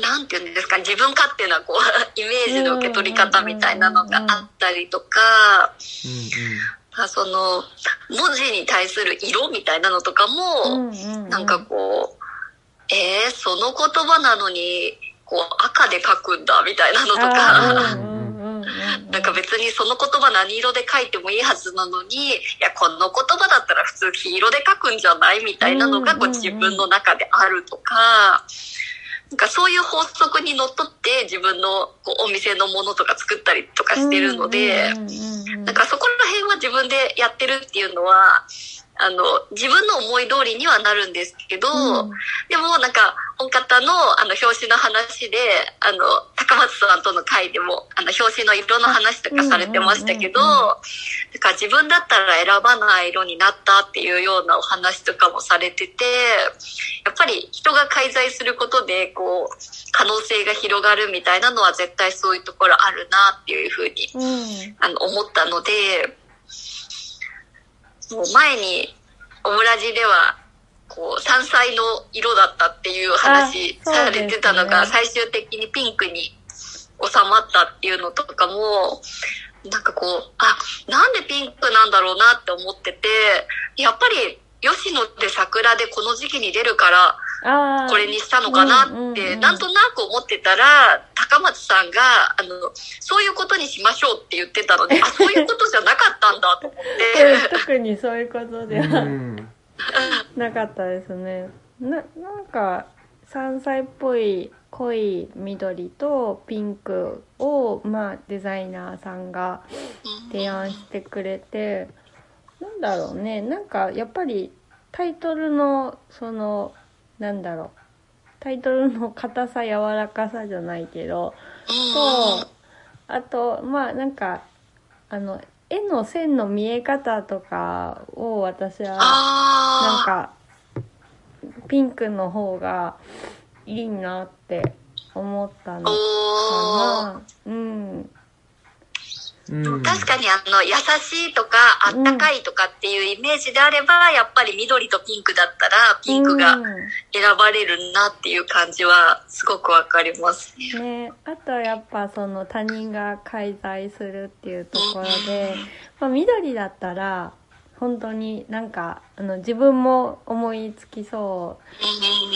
なんていうんですか、自分勝手なこう、イメージの受け取り方みたいなのがあったりとか、あその、文字に対する色みたいなのとかも、うんうんなんかこう、えー、その言葉なのに、こう赤で書くんだみたいなのとあか、なんか別にその言葉何色で書いてもいいはずなのに、いや、この言葉だったら普通黄色で書くんじゃないみたいなのがこう自分の中であるとか、なんかそういう法則にのっとって自分のこうお店のものとか作ったりとかしてるので、なんかそこら辺は自分でやってるっていうのは、あの、自分の思い通りにはなるんですけど、うん。でもなんか、本方のあの表紙の話で、あの、高松さんとの会でも、あの表紙の色の話とかされてましたけど、なんか自分だったら選ばない色になったっていうようなお話とかもされてて、やっぱり人が介在することで、こう、可能性が広がるみたいなのは絶対そういうところあるなっていうふうにうん。あの思ったので、もう前にオムラジでは、こう、山菜の色だったっていう話されてたのが、ね。最終的にピンクに収まったっていうのとかも、なんかこう、あ、なんでピンクなんだろうなって思ってて、やっぱり吉野で桜でこの時期に出るから、これにしたのかなって、うんなんとなく思ってたら、高松さんが、あの、そういうことにしましょうって言ってたので、あ、そういうことじゃなかったんだと思って、特にそういうことでうんはうん。なかったですね。な、なんか、山菜っぽい濃い緑とピンクを、まあ、デザイナーさんが提案してくれて、なんだろうね、なんか、やっぱり、タイトルの、その、なんだろう、タイトルの硬さ、柔らかさじゃないけど、と、あと、まあ、なんか、あの、絵の線の見え方とかを私は、なんあかピンクの方がいいなって思ったあ、のか。な。うんうん。確かにあの、優しいとか、あったかいとかっていうイメージであれば、やっぱり緑とピンクだったら、ピンクがうん選ばれるなっていう感じは、すごくわかりますね。ね、あとやっぱその他人が介在するっていうところで、まあ、緑だったら本当になんかあの自分も思いつきそ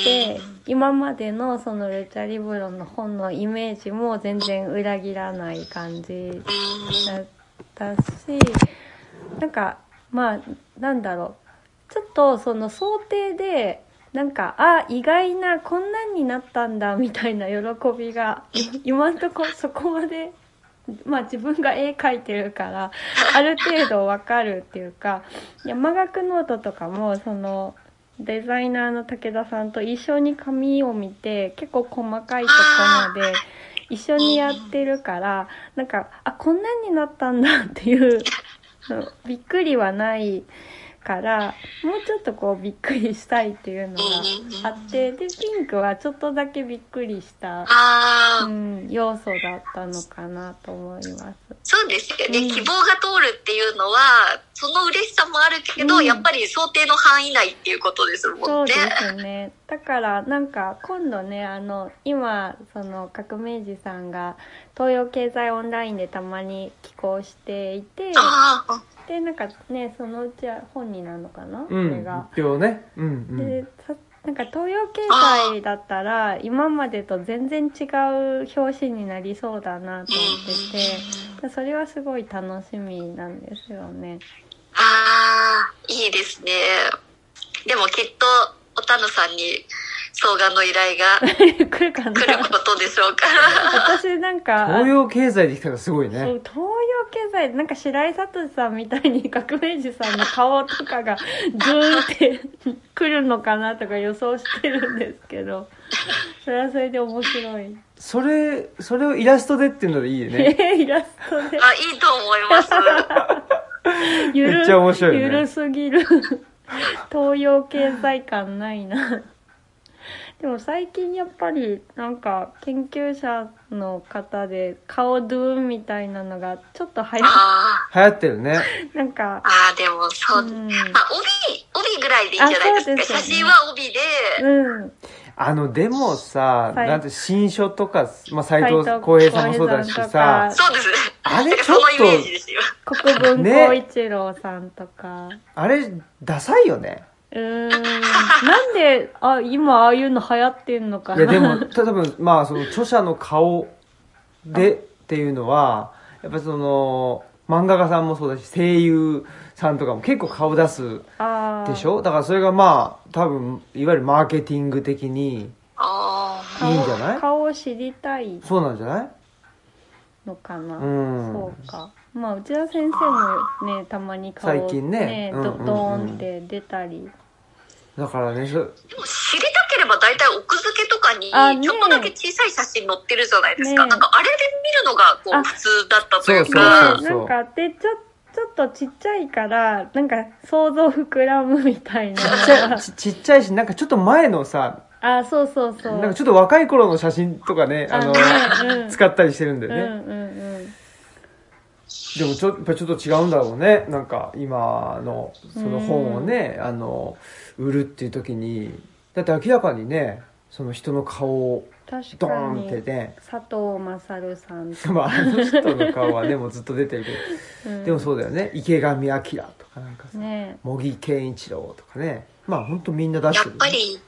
うで今までのそのルチャリブロの本のイメージも全然裏切らない感じだったしなんかまあなんだろう。ちょっとその想定でなんかあ意外なこんなんになったんだみたいな喜びが今んとこそこまでまあ自分が絵描いてるからある程度わかるっていうか山岳ノートとかもそのデザイナーの武田さんと一緒に紙を見て結構細かいところまで一緒にやってるからなんかあこんなんになったんだっていうびっくりはないからもうちょっとこうびっくりしたいっていうのがあってでピンクはちょっとだけびっくりした、ああ、うん、要素だったのかなと思います。そうですよね、うん希望が通るっていうのは、その嬉しさもあるけど、うんやっぱり想定の範囲内っていうことですもんね。そうですね。だからなんか今度ねあの今その革命児さんが東洋経済オンラインでたまに寄稿していてでなんかねそのうちは本になるのかな、うんそれが。発表ねうんうんでさなんか東洋経済だったら今までと全然違う表紙になりそうだなと思っててそれはすごい楽しみなんですよね。ああ、いいですね。でもきっと、おたぬさんに、相談の依頼が 来るかな？来ることでしょうから。私なんか東洋経済できたらすごいそうね東洋経済なんか白井聡さんみたいに革命児さんの顔とかが ズーンって来るのかなとか予想してるんですけどそれはそれで面白い。それそれをイラストでっていうのでいいよね。イラストで。あ、いいと思います。ゆるめっちゃ面白いよね。ゆるすぎる。東洋経済感ないなでも最近やっぱりなんか研究者の方で顔ドゥーンみたいなのがちょっと流行流行ってるね。なんかあ、ああ、でもそう、うん。まあ、帯、帯ぐらいでいいんじゃないですか。すよね。写真は帯で、うん。あのでもさ、はい。なんて新書とか、まあ、斎藤斉藤浩平さんもそうだしさそうです。ね。あれちょっとそのイメージですよ。国分光一郎さんとか、あれダサいよねうーん。なんであ今ああいうの流行ってんのかな。いやでも多分まあその著者の顔でっていうのはやっぱその漫画家さんもそうだし声優さんとかも結構顔出すでしょ？だからそれがまあ多分いわゆるマーケティング的にああ。いいんじゃない？顔を知りたい。そうなんじゃない？のかな、うん。そうか。まあ内田先生もねたまに顔最近ね。うんうんうん。ドドーンって出たり、だからねそでも知りたければ大体奥付けとかにちょっとだけ小さい写真載ってるじゃないですか。ねなんかあれで見るのがこあ。う普通だったという。そうか。そうなんかでちょちょっとちっちゃいからなんか想像膨らむみたいな。ちっちゃいちちっちゃいしなんかちょっと前のさあそうそうそう。なんかちょっと若い頃の写真とかねあのねうん。使ったりしてるんだよね、うんうんうん。でもちょやっぱちょっと違うんだろうね。なんか今のその本をね、あの売るっていう時にだって明らかにねその人の顔を確かドーンにってね佐藤勝さんと まああの人の顔はねもうずっと出てる。けど、うん。でもそうだよね。池上彰とかなんかさ、ね。茂木健一郎とかね。まあ本当みんな出しやてる、ね、っぱり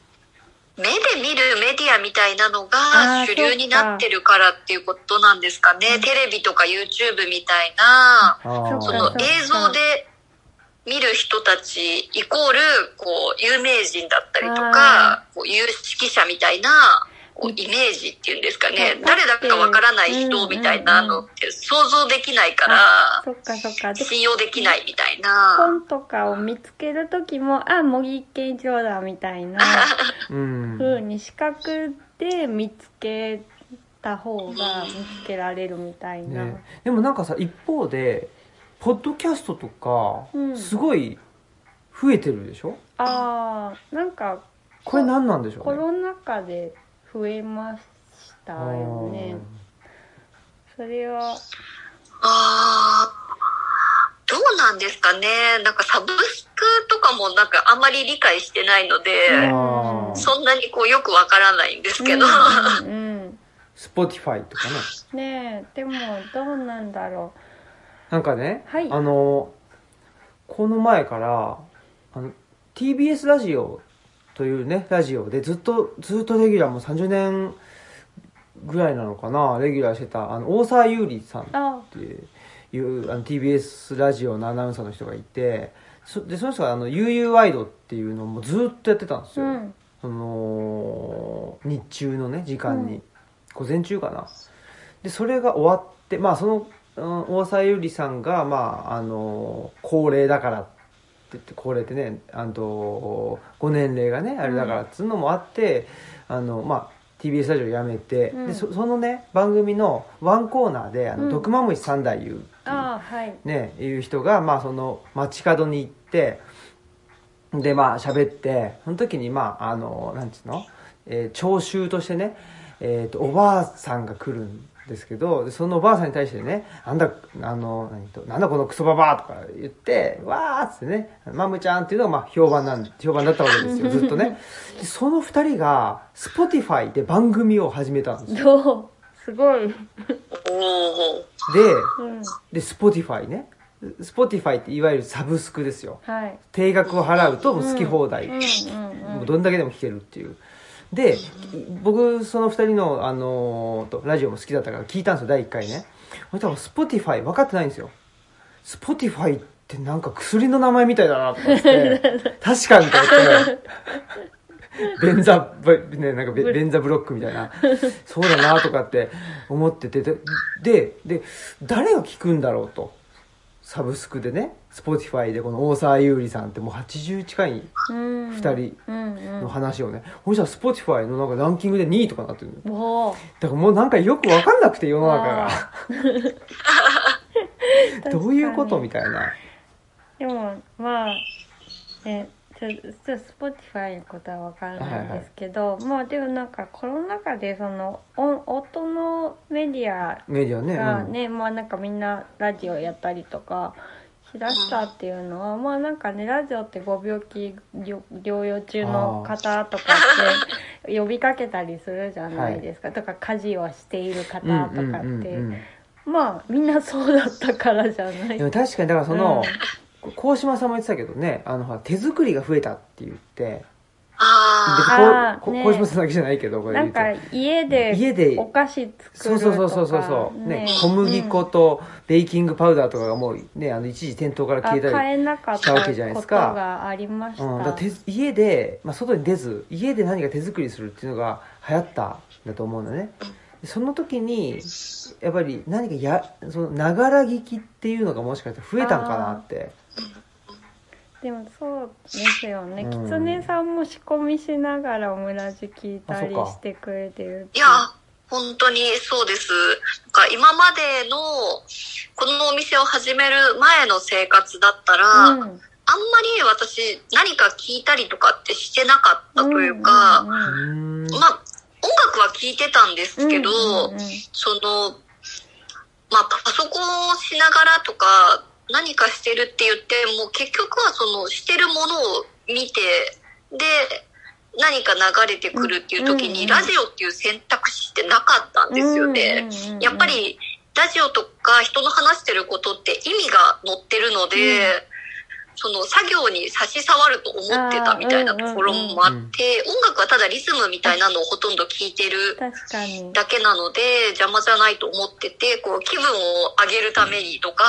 目で見るメディアみたいなのあーが主流になってるからっていうことなんですかね。テレビとか YouTube みたいな、あーそその映像で見る人たちイコール、こう、有名人だったりとあか、こう有識者みたいな、こうイメージっていうんですかね。うん。誰だかわからない人みたいなのって想像できないから、そっかそっか。で信用できないみたいな。本とかを見つける時もあ茂木健一郎だみたいな うん。風に視覚で見つけた方が見つけられるみたいな、ね、でもなんかさ一方でポッドキャストとかうん。すごい増えてるでしょ、ああなんかこれ何なんでしょうね？コロナ禍で増えましたよね。それは。あーどうなんですかね。なんかサブスクとかもなんかあんまり理解してないので、あー。そんなにこうよくわからないんですけど。うんうんうん。 Spotify とかね。ねえでもどうなんだろなんかね、はい。あのこの前からあの TBS ラジオというねラジオでずっとずっとレギュラーもう30年ぐらいなのかなレギュラーしてたあの大沢悠里さんっていうあの TBS ラジオのアナウンサーの人がいてそでその人があの UU ワイドっていうのをもうずっとやってたんですよ、うん。その日中のね時間に、うん。午前中かな。でそれが終わってまあその、うん大沢優里さんがまああの高齢だからって言って高齢ってねあのご年齢がねあれだからっつうのもあって、あのまあ TBS ラジオ辞めて、うん。でそそのね番組のワンコーナーで「あのうん。毒まむし三太夫」っていうあはい。ね、いう人が、まあ、その街角に行ってでまあ喋ってその時にまああのなんつうの、えー聴衆としてね、えー、とおばあさんが来るんですけどでそのおばあさんに対してね「なんだあの何となんだこのクソババア」とか言って「わー」っつってね「マムちゃん」っていうのがまあ評判なん評判だったわけですよずっとね。でその二人が Spotify で番組を始めたんですよ。すごい、うん、おーでで Spotify ね。Spotify っていわゆるサブスクですよ。はい。定額を払うと好き放題、もうどんだけでも聴けるっていうで僕その二人の、あのーとラジオも好きだったから聞いたんですよ第1回ね。そしたら Spotify 分かってないんですよ。Spotify ってなんか薬の名前みたいだなとかって。確かにと思って。便座、ね、なんかべ便座ブロックみたいな、そうだなとかって思ってて、で、で、で誰が聞くんだろうと。サブスクでね、 Spotify でこの大沢悠里さんってもう80近いうん。二人の話をね、そしたら Spotify のなんかランキングで2位とかなってるのだからもうなんかよくわかんなくて世の中が。どういうことみたいな。でもまあねちょっと Spotify のことは分からないんですけど、まあでもなんかコロナ禍でその音音のメディアメディアね。がうん。ね、まあなんかみんなラジオやったりとかしだしたっていうのは、まあなんかねラジオってご病気療療養中の方とかって呼びかけたりするじゃないですか、とか家事をしている方とかって、うんうんうんうんまあみんなそうだったからじゃない。でも確かにだからその、鴻島さんも言ってたけどねあのほら手作りが増えたって言って。あ別にこうこあーね。鴻島さんだけじゃないけどこれなんか家で家で。お菓子作るとかそうそうそうそうそうね。ね小麦粉とベーキングパウダーとかがもうねあの一時店頭からあ消えたり買えなかったしたわけじゃないですことかがありました、うん、家で、まあ、外に出ず家で何か手作りするっていうのが流行ったんだと思うんだね。でその時にやっぱり何かやそのながら聞きっていうのがもしかしたら増えたんかなってでもそうですよね、うん。きつねさんも仕込みしながらオムラジ聞いたりしてくれてるって。いや、本当にそうです。なんか今までの、このお店を始める前の生活だったら、あんまうんり私何か聞いたりとかってしてなかったというか、うん。うんうんまあ、音楽は聞いてたんですけど、うんうんうん。その、まあ、パソコンをしながらとか、何かしてるって言っても、結局はその、してるものを見て、で、何か流れてくるっていう時に、ラジオっていう選択肢ってなかったんですよね。やっぱり、ラジオとか人の話してることって意味が乗ってるので、うんその作業に差し障ると思ってたみたいなところもあって、音楽はただリズムみたいなのをほとんど聞いてるだけなので邪魔じゃないと思ってて、こう気分を上げるためにとか、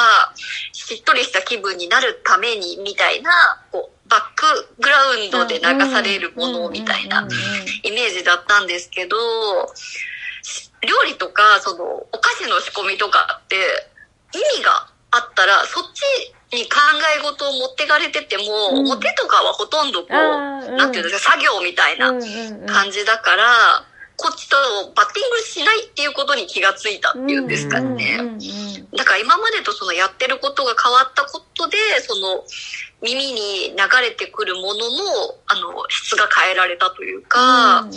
しっとりした気分になるためにみたいな、こうバックグラウンドで流されるものみたいなイメージだったんですけど、料理とか、その、お菓子の仕込みとかって、意味があったら、そっちに考え事を持ってかれてても、うん。表とかはほとんどこう、なんていうんですか、作業みたいな感じだから、こっちとバッティングしないっていうことに気がついたっていうんですかね。だから今までとそのやってることが変わったことで、その耳に流れてくるものの、あの、質が変えられたというか、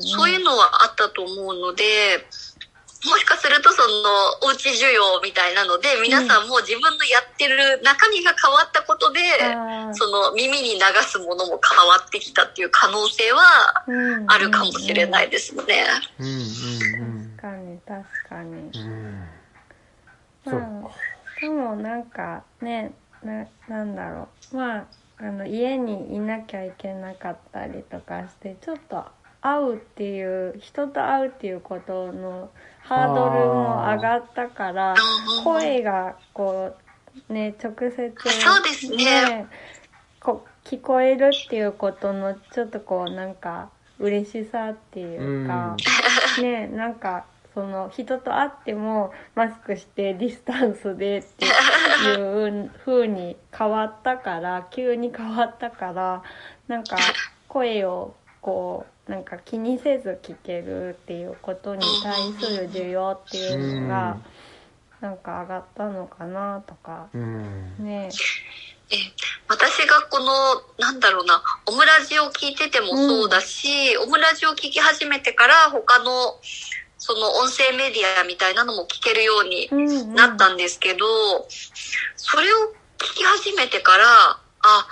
そういうのはあったと思うので、もしかするとそのおうち需要みたいなので、皆さんも自分のやってる中身が変わったことで、あー。その耳に流すものも変わってきたっていう可能性はあるかもしれないですね。うんうん確かに。確かにまあでもなんかねななんだろう。まああの家にいなきゃいけなかったりとかしてちょっと会うっていう人と会うっていうことのハードルも上がったからうん声がこうね直接そうですね。こ聞こえるっていうことのちょっとこうなんか嬉しさっていうか、ねなんかその人と会ってもマスクしてディスタンスでっていう風に変わったから急に変わったからなんか声をこうなんか気にせず聞けるっていうことに対する需要っていうのがなんか上がったのかなとかうん。ね。え私がこの、なんだろうな、オムラジを聞いててもそうだし、オムラジを聞き始めてから他の、その音声メディアみたいなのも聞けるようにうんうん。なったんですけど、それを聞き始めてから、あ、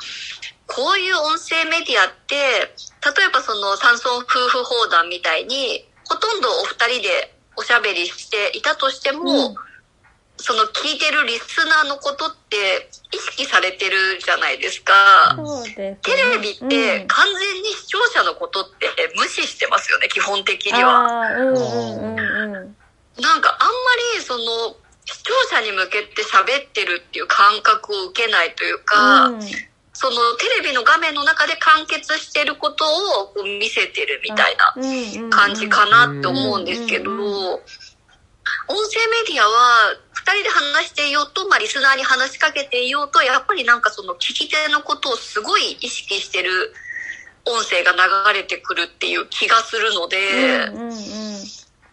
こういう音声メディアって、例えばその山村夫婦砲弾みたいに、ほとんどお二人でおしゃべりしていたとしても、うん。その聞いてるリスナーのことって意識されてるじゃないですか。すね。テレビってうん。完全に視聴者のことって無視してますよね、基本的には。なんかあんまりその視聴者に向けて喋ってるっていう感覚を受けないというか、うんそのテレビの画面の中で完結してることをこう見せてるみたいな感じかなって思うんですけど、音声メディアは二人で話していようと、まあリスナーに話しかけていようと、やっぱりなんかその聞き手のことをすごい意識してる音声が流れてくるっていう気がするので、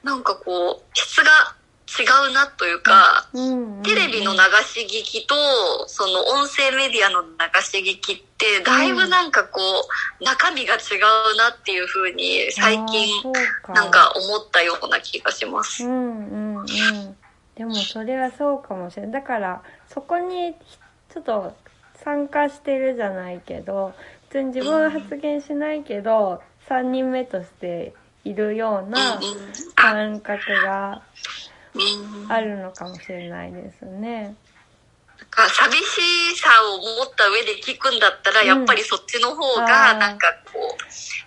なんかこう、質が違うなというか、テレビの流し聞きと、その音声メディアの流し聞きって、だいぶなんかこう、中身が違うなっていうふうに、最近なんか思ったような気がします。うんうんうん。でもそれはそうかもしれない。だからそこにちょっと参加してるじゃないけど普通に自分は発言しないけど3人目としているようなうん感覚がうんあるのかもしれないですね。か寂しさを持った上で聞くんだったら、うんやっぱりそっちの方が、なんかこ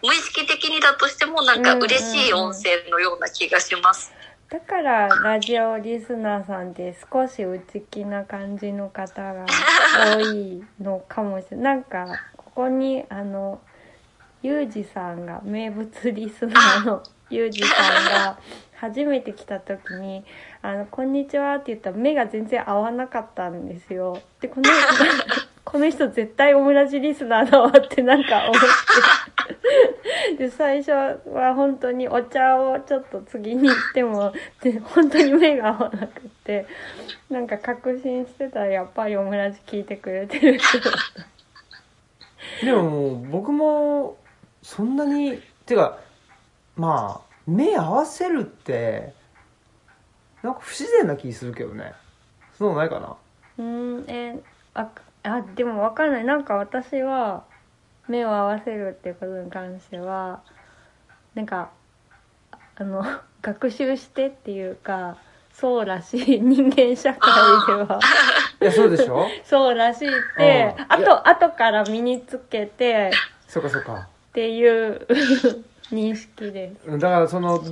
う、無意識的にだとしても、なんか嬉しい音声のような気がします。だからラジオリスナーさんって少し内気な感じの方が多いのかもしれない。なんかここにあのユージさんが名物リスナーのユージさんが 初めて来た時に「あのこんにちは」って言ったら目が全然合わなかったんですよ。でこの この人絶対オムラジリスナーだわってなんか思って。で最初は本当にお茶をちょっと次に行ってもで本当に目が合わなくってなんか確信してたらやっぱりオムラジ聞いてくれてる人だったでも僕もそんなにてかまあ目合わせるってなんか不自然な気するけどね。そんなのないかな？うーんえああでも分かんない。なんか私は目を合わせるっていうことに関してはなんかあの 学習してっていうかそうらしい。人間社会では。いやそうでしょ？そうらしいってうん。あと後から身につけてそうかそうか。っていう認識です。だからその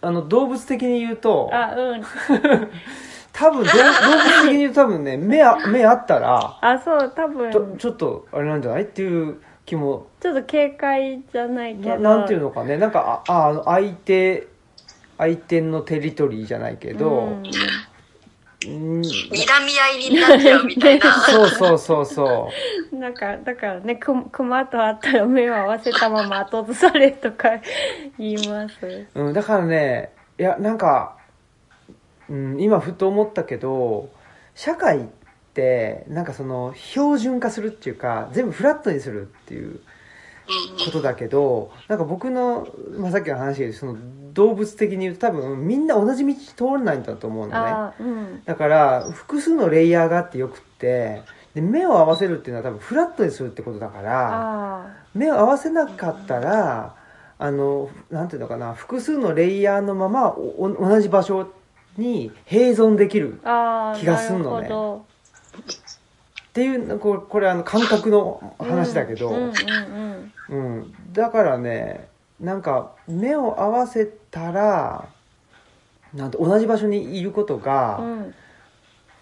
あの動物的に言うとあ、うん。多分動動物的に言うと多分ね 目あ目あったらあ、そう、多分、とちょっとあれなんじゃないっていう気もちょっと警戒じゃないけなど。なんていうのかねなんかああ相手相手のテリトリーじゃないけど、うんうん睨み合いになっちゃうみたいな。そうそうそうそなんか、だからね、く熊と会ったら目を合わせたまま後ずされとか言います。う、うん、だからねいやなんか、うん、今ふと思ったけど社会ってなんかその標準化するっていうか全部フラットにするっていううんことだけどなんか僕の、まあ、さっきの話でその動物的に言うと多分みんな同じ道通らないんだと思うのね。あうん。だから複数のレイヤーがあってよくってで目を合わせるっていうのは多分フラットにするってことだからあ目を合わせなかったらあのなんていうのかな複数のレイヤーのままおお同じ場所に併存できる。気がすんのね。っていうこれこれあの感覚のど話だけど、うんうんうん。うん、だからねなんか目を合わせたらなんて同じ場所にいることうが、ん。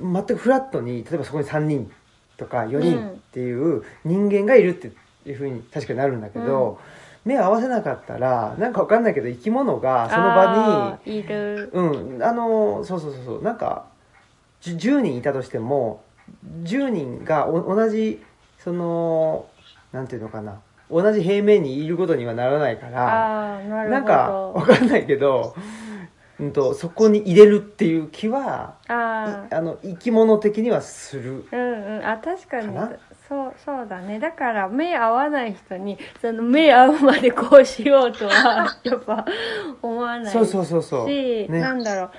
全くフラットに例えばそこに3人とか4うん人っていう人間がいるっていうふうに確かになるんだけど、目を合わせなかったらなんかわかんないけど生き物がその場に。いる。にうんあのそうそうそうそうなんかじゅ10人いたとしても10人がお同じそのなんていうのかな同じ平面にいることにはならないからな。なんかわかんないけど、うん、とそこに入れるっていう気はあの生き物的にはする。うんうん、あ確かに。そうそうだね。だから目合わない人にその目合うまでこうしようとはやっぱ思わないしそうそうそうそう。ね。なんだろう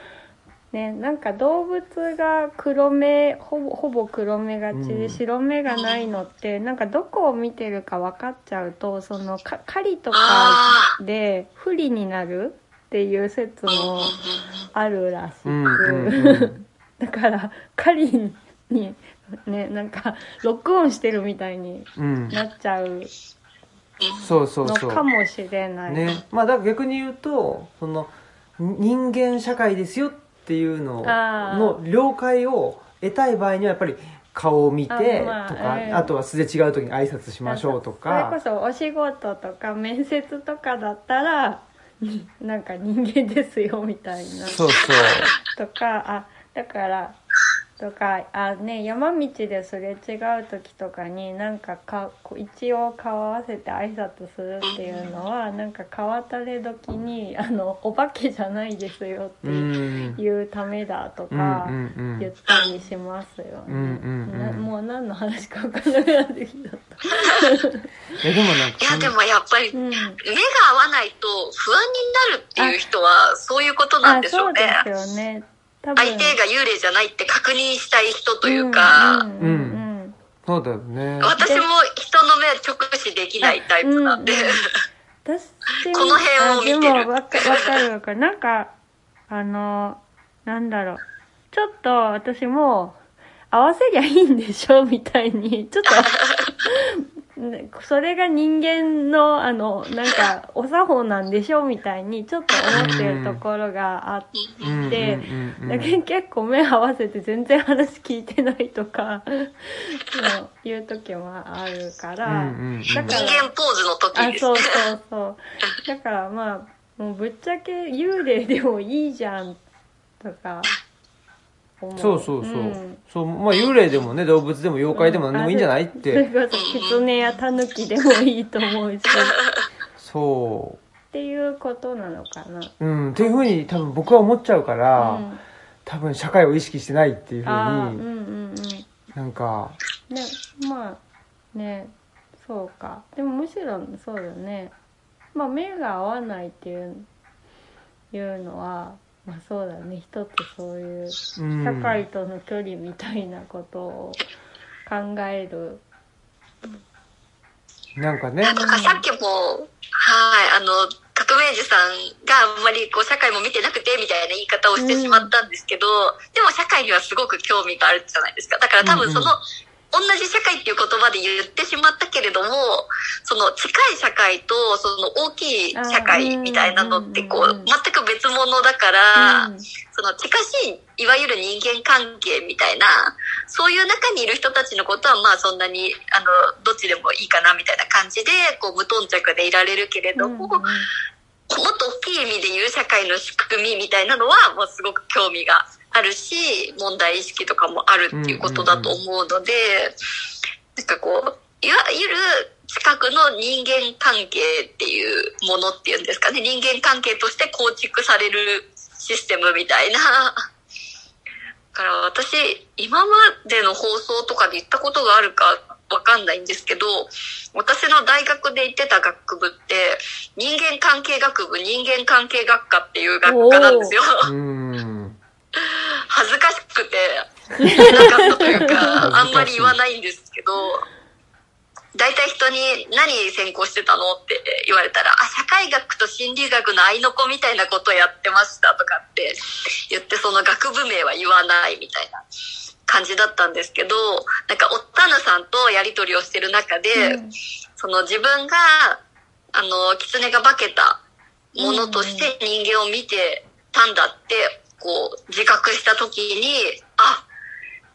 ねなんか動物が黒目ほぼほぼ黒目がちうん。で白目がないのって、なんかどこを見てるか分かっちゃうとそのか狩りとかあで不利になるっていう説もあるらしく、うんうんうん。だから狩りにねなんかロックオンしてるみたいにうん。なっちゃうそうそうのそう。かもしれない。ね。まあだから逆に言うとその人間社会ですよっていうのあー。の了解を得たい場合にはやっぱり顔を見てあまあとか、うんあとはすれ違う時に挨拶しましょうとそれこかそお仕事とか面接とかだったら なんか人間ですよみたいな。そうそう。とかあだからとかあね山道ですれ違う時とかになんかか一応顔合わせて挨拶するっていうのはなんか川渡れ時にあのお化けじゃないですよってうんいうためだとうんか言ったりしますよね。もう何の話か分からなくなってきちゃった。いやでもなんかいや、でもやっぱり、うん目が合わないと不安になるっていう人は、そういうことなんでしょうね。あそうですよね。多分。相手が幽霊じゃないって確認したい人というか、うん。うん。うん。うん。そうだよね私も人の目直視できないタイプなんで、うん。う んこの辺を見てる。あでもわかわかるわかる。なんかあのなんだろう。ちょっと私も合わせりゃいいんでしょ？みたいにちょっとね それが人間のあのなんかお作法なんでしょみたいにちょっと思ってるところがあって。だけど結構目合わせて全然話聞いてないとかそういう時もあるから、だから人間ポーズの時あですね。そうそうそうだからまあもうぶっちゃけ幽霊でもいいじゃんとか思うそうそうそう、ん。そうまあ幽霊でもね動物でも妖怪でも何でもいいんじゃない？っそれてこそ狐や狸でもいいと思うし。っそていうことなのかな。ううんっていうふうに多分僕は思っちゃうから、うん。多分社会を意識してないっていうふうにああうんうんうん。なんか。ねまあねそうか。でもむしろそうだね。まあ目が合わないっていういうのはまあそうだね。一つそういううん。社会との距離みたいなことを考える、なんかね。なんかさっきも、はい、あの、革命児さんがあんまりこう社会も見てなくてみたいな言い方をしてしまったんですけど、でも社会にはすごく興味があるじゃないですか。だから多分その、うん同じ社会っていう言葉で言ってしまったけれども、その近い社会とその大きい社会みたいなのってこう全く別物だから、うん。その近しい、いわゆる人間関係みたいな、そういう中にいる人たちのことはまあそんなに、あの、どっちでもいいかなみたいな感じで、こう無頓着でいられるけれども、もっと大きい意味で言う社会の仕組みみたいなのは、もうすごく興味があるし、問題意識とかもあるっていうことだと思うので、なんかこう、いわゆる近くの人間関係っていうものっていうんですかね、人間関係として構築されるシステムみたいな。だから私、今までの放送とかで言ったことがあるかわかんないんですけど、私の大学で行ってた学部って、人間関係学部、人間関係学科っていう学科なんですよ。うん恥ずかしくて、なかったというか、あんまり言わないんですけど、大体人に何専攻してたのって言われたら、あ、社会学と心理学の合いの子みたいなことやってましたとかって言って、その学部名は言わないみたいな感じだったんですけど、なんか、おったぬさんとやりとりをしてる中で、うん。その自分が、あの、狐が化けたものとして人間を見てたんだって、こう、自覚したときに、あ、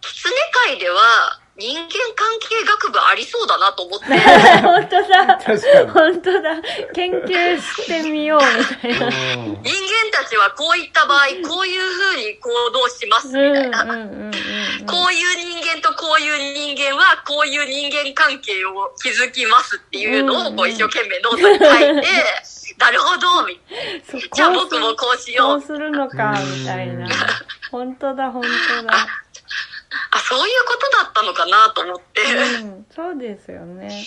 狐界では人間関係学部ありそうだなと思って、本当だ。本当だ。研究してみようみたいな。うん。人間たちはこういった場合、こういう風に行動しますみたいな。うんうんうんうんうんこういう人間とこういう人間は、こういう人間関係を築きますっていうのを、こう一生懸命ノートに書いて、なるほど、みたいそうな。じゃあ僕もこうしよう。こうするのかみたいな。うん。本当だ本当だ。あ、そういうことだったのかなと思って。うん。そうですよね。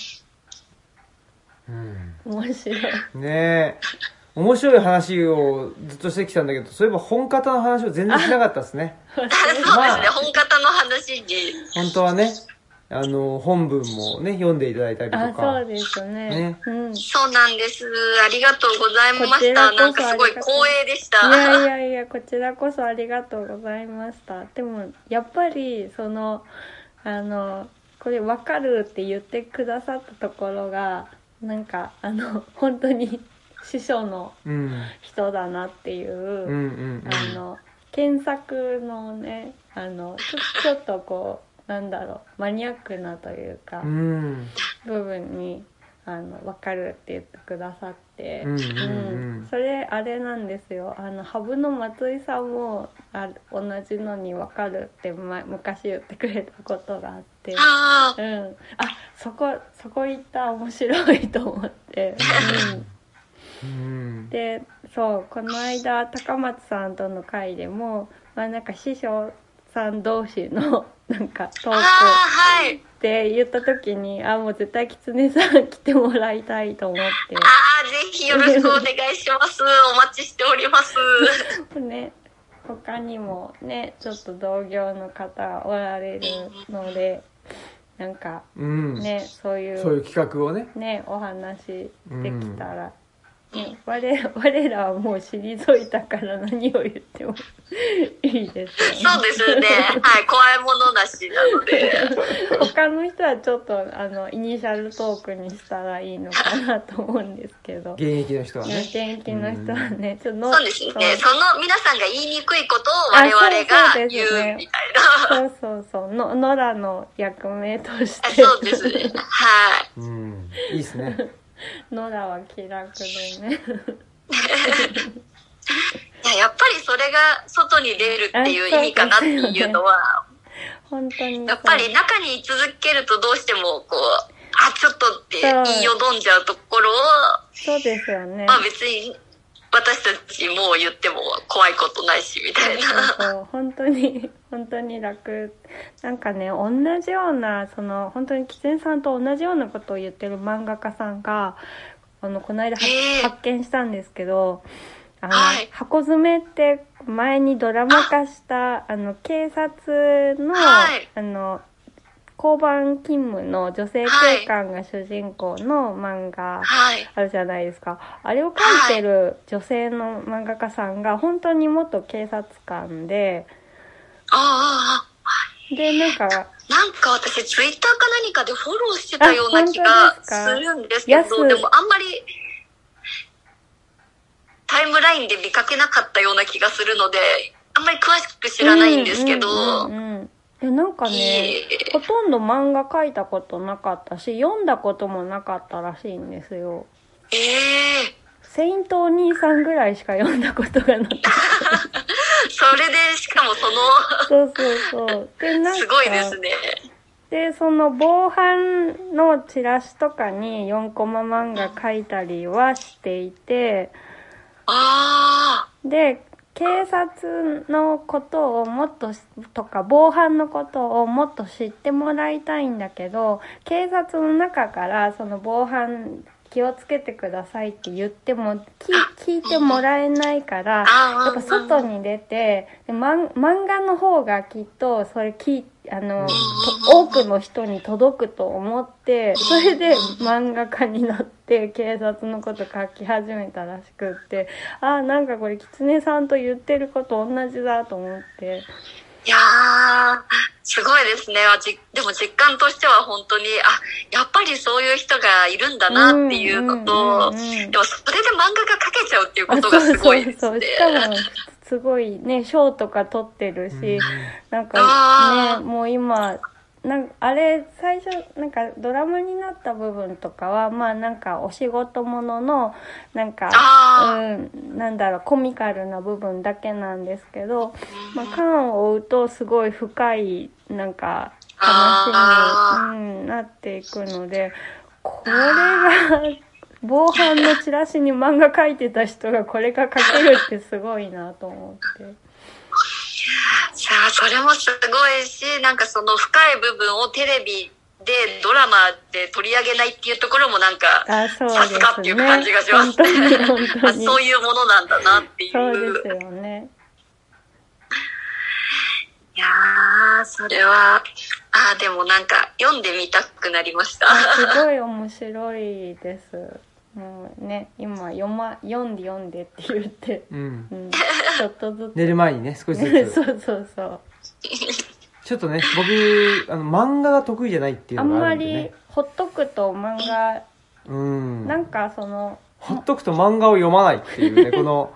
うん。面白い。ねえ面白い話をずっとしてきたんだけどそういえば本方の話を全然しなかったですね そうですね、まあ本方の話に。本当はねあの本文もね読んでいただいたりとあかそうですねねうんいそうなんです。ありがとうございました。なんかすごい光栄でした。やいやいやこちらこそありがとうございましたでもやっぱりそのあのこれ分かるって言ってくださったところがなんかあの本当に師匠のうん人だなっていう、うん。うんうんあの検索のねあのちょちょっとこうなんだろうマニアックなというか、うん。部分にあの分かるって言ってくださって、うんうんうんそれあれなんですよ。あのハブの松井さんもあ同じのに分かるって、ま、昔言ってくれたことがあって。ああ、うん、あそこそこ行った面白いと思って、うん、うんでそうこの間高松さんとの会でも、まあ、なんか師匠さん同士の なんかトーああ、クはい。って言った時にあもう絶対狐さん来てもらいたいと思っああ、ぜひよろしくお願いします。お待ちしております。て ね他にもねちょっと同業の方おられるのでなんかうんねそういうそういう企画をねねお話できたら、ね、我我らはもう退いたから何を言ってもいいですよそうですね。はい。怖いものなしなので。他の人はちょっとあのイニシャルトークにしたらいいのかなと思うんですけど現役の人はね現役の人はねちょっとのそうですね。その皆さんが言いにくいことを我々があそうそう言ですねうみたいな。そうそうそうの野良の役目としあてそうですね。はい。うんいいっすね 野良は気楽でね。いや、やっぱりそれが外に出るっていう意味かなっていうのは、本当にやっぱり中に居続けるとどうしてもこう、あ、ちょっとって言いよどんじゃうところを、そうですよね。まあ別に私たちもう言っても怖いことないしみたいな。そう本当に 本当に楽。なんかね同じようなその本当にキツネさんと同じようなことを言ってる漫画家さんがあのこの間はへー。発見したんですけどあの、はい。箱詰めって前にドラマ化したあの警察の,、はい。あの交番勤務の女性警官が主人公の漫画、はい。あるじゃないですか。あれを描いてる女性の漫画家さんが本当に元警察官で、ああ、で、なんか、なんか私ツイッターか何かでフォローしてたような気あがするんですけど、でもあんまりタイムラインで見かけなかったような気がするので、あんまり詳しく知らないんですけど、うんうんうんうんえ、なんかねほとんど漫画描いたことなかったし、読んだこともなかったらしいんですよ。ええセイントお兄さんぐらいしか読んだことがなくて。それでしかもそそうそうそう。で、なの、んか、すごいですね。で、その防犯のチラシとかに4コマ漫画描いたりはしていて、あで、警察のことをもっとし、とか防犯のことをもっと知ってもらいたいんだけど、警察の中からその防犯気をつけてくださいって言っても聞聞いてもらえないから、あ。やっぱ外に出て、で漫漫画の方がきっとそれ聞いあの、と多くの人に届くと思って、それで漫画家になって警察のこと書き始めたらしくって、ああ、なんかこれ狐さんと言ってること同じだと思って。いやー、すごいですね。でも実感としては本当に、あ、やっぱりそういう人がいるんだなっていうのと、うんうんうんうんでもそれで漫画が描けちゃうっていうことがすごいですねそうそう。しかも、すごいね、賞とか取ってるし、なんかね、もう今、なんあれ、最初、なんかドラマになった部分とかは、まあなんかお仕事ものの、なんか、あうん、なんだろう、コミカルな部分だけなんですけど、まあ、缶を追うとすごい深い、なんか、あ話に、うん、なっていくので、これが、防犯のチラシに漫画描いてた人がこれが描けるってすごいなと思って。さあ、それもすごいし、なんかその深い部分をテレビでドラマで取り上げないっていうところもなんか、あ、そうさですがっていう感じがしますね。そういうものなんだなっていう。そうですよね。いやー、それは、あーでもなんか読んでみたくなりました。あすごい面白いです。もうね、今読ま、読んで読んでって言って、うん。うん、ちょっとずつ。寝る前にね少しずつ。そうそうそう。ちょっとね僕あの漫画が得意じゃないっていうあんまのがあるんでね。りほっとくと漫画、うん。なんかその、ほっとくと漫画を読まないっていうね この。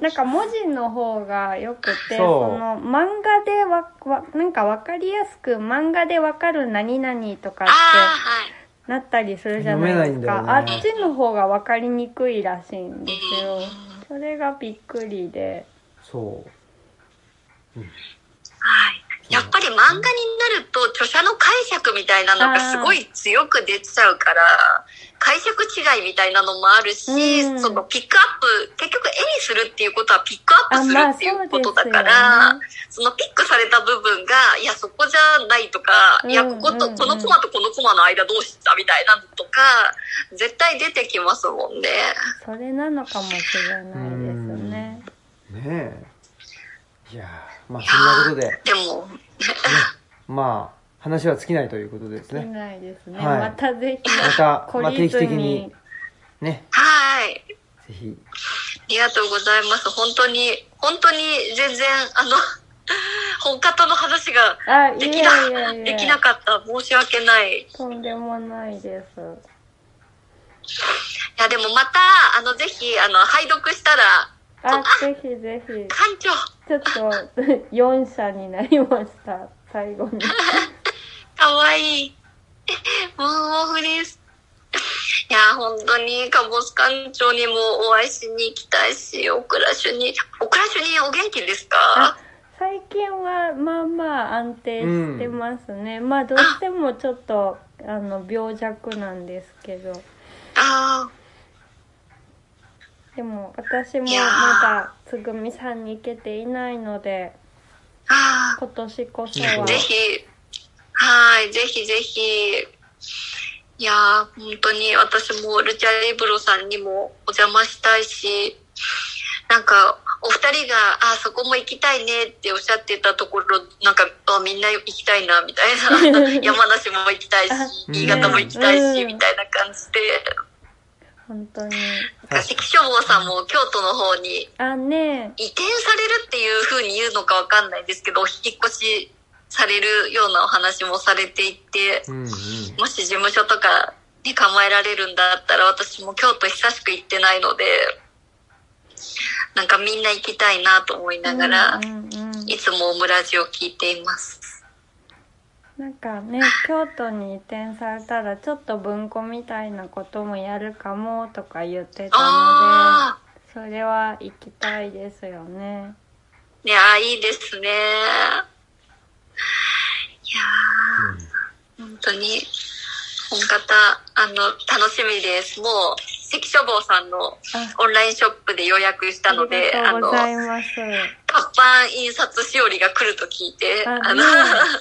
なんか文字の方がよくて、その漫画でわ、わ、なんかわかりやすく漫画でわかる何々とかっああ、はい。てなったりするじゃないですか。ねっちの方がわかりにくいらしいんですよ。それがびっくりで。そうはい。やっぱり漫画になると著者の解釈みたいなのがすごい強く出ちゃうから、解釈違いみたいなのもあるし、うん。そのピックアップ、結局絵にするっていうことはピックアップするあまあっていうことだかそうですよら、ね。そのピックされた部分が、いや、そこじゃないとか、いや、ここと、このコマとこのコマの間どうしたみたいなのとか、絶対出てきますもんね。それなのかもしれないですね。ねえ。いやーまあそんなことで。でも、まあ話は尽きないということですしねないですね。はいまたぜひ、また、懲まあ、定期的にねはい。ぜひありがとうございます。本当に、本当に全然、あの、本方の話ができやな、いやいできやなかった。申し訳ない。いとんでもないです。や、でもまた、あの、ぜひ、あの、拝読したら、あ、ぜひぜひ。館長、ちょっと、4社になりました。最後に。かわいい。もう、モフです。いや、本当に、カボス館長にもお会いしに行きたいし、オクラ主に、オクラ主にお元気ですあか最近はまあまあ安定してますね。まあどうしてもちょっと、あの、病弱なんですけど。あでも私もまだつぐみさんに行けていないので、あ、あ今年こそあ、は。ぜひ、はい、ぜひぜひ。いやー、本当に私もルチャリブロさんにもお邪魔したいし、なんか、お二人が、あ、そこも行きたいねっておっしゃってたところ、なんか、あみんな行きたいな、みたいな。山梨も行きたいしあ、新潟も行きたいし、うんみたいな感じで。本当に。なんか関書房さんも京都の方にあ、ね移転されるっていう風に言うのかわかんないですけど、お引っ越しされるようなお話もされていて、うんうんもし事務所とかに構えられるんだったら、私も京都久しく行ってないので、なんかみんな行きたいなと思いながらうん、うんうんいつもオムラジを聞いています。なんかね、京都に移転されたらちょっと文庫みたいなこともやるかもとか言ってたのあで、それは行きたいですよね。ー、いやー、いいですね。いやー、本当に、本方、あの、楽しみです。もう、関書房さんのあ、オンラインショップで予約したので、あのありがとうご、ざいます。活版印刷しおりが来ると聞いて、ああの、ね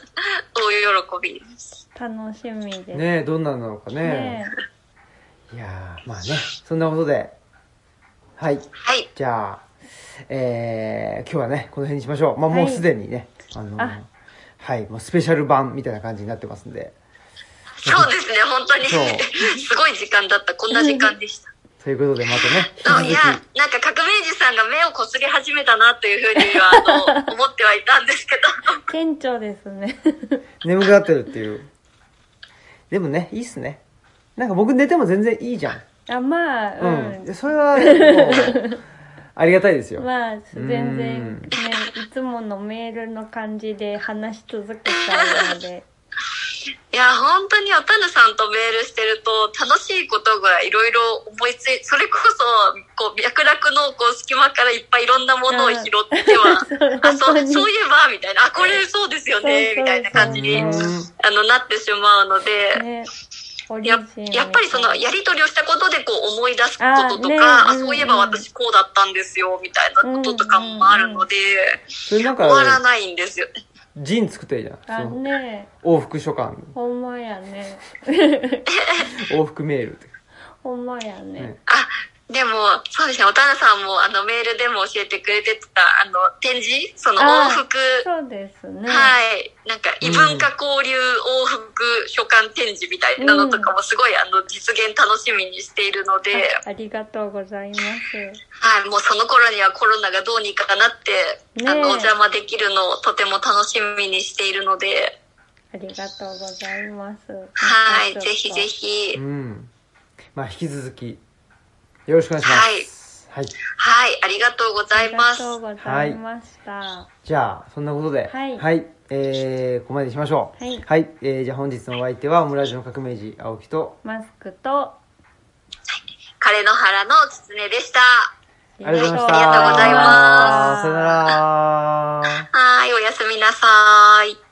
大喜びです。楽しみです。ねえどんなのかねねいやーまあねそんなことではいはい。じゃあえー、今日はねこの辺にしましょうまあもうはいすでにね、あのあはいもうスペシャル版みたいな感じになってますんでそうですね、本当に。すごい時間だった。こんな時間でした。ということでまたねあいやなんか革命児さんが目をこすり始めたなというふうには、あの、思ってはいたんですけど。顕著ですね。き眠くなってるっていうでもねいいっすねなんか僕寝ても全然いいじゃんあ、まあ、ううん、ん。でそれはもうありがたいですよ、まあ、全然うん。ね、いつものメールの感じで話し続けちゃうので。いや、本当におたぬさんとメールしてると、楽しいことがいろいろ思いつい、それこそ、こう、脈絡のこう隙間からいっぱいいろんなものを拾っては、そうあ、そう、そういえば、みたいな、あ、これそうですよね、みたいな感じに、うん。あの、なってしまうので、ね、ややっぱりそのやり取りをしたことでこう思い出すこととか、あ,、うんそういえば私こうだったんですよ、みたいなこととかもあるので、それなん終わらかないんですよ。ね。ジン作ってじゃん。ね往復書簡。ほんまやね。往復メールって、ほんまやね。ね。あ、でも、そうですね、おたなさんもあのメールでも教えてくれてた、あの、展示そのあ往復、そうですね。はい。なんか、異文化交流往復書簡展示みたいなのとかもすごい、あの、実現楽しみにしているので、あありがとうございます。はい、もうその頃にはコロナがどうにかなって、ねえ。あの、お邪魔できるのをとても楽しみにしているので、ありがとうございます。はい、ぜひぜひ。う、ん。まあ引き続きよろしくお願いしますはい。はい、ありがとうございます。ありがとうございました。じゃあ、そんなことで、はいえー、ここまでにしましょう。はいえー、じゃあ本日のお相手は、オムラジオの革命児、青木と、マスクと、枯野原の狐でした。ありがとうございました。ありがとうございますさよなら。はい、おやすみなさい。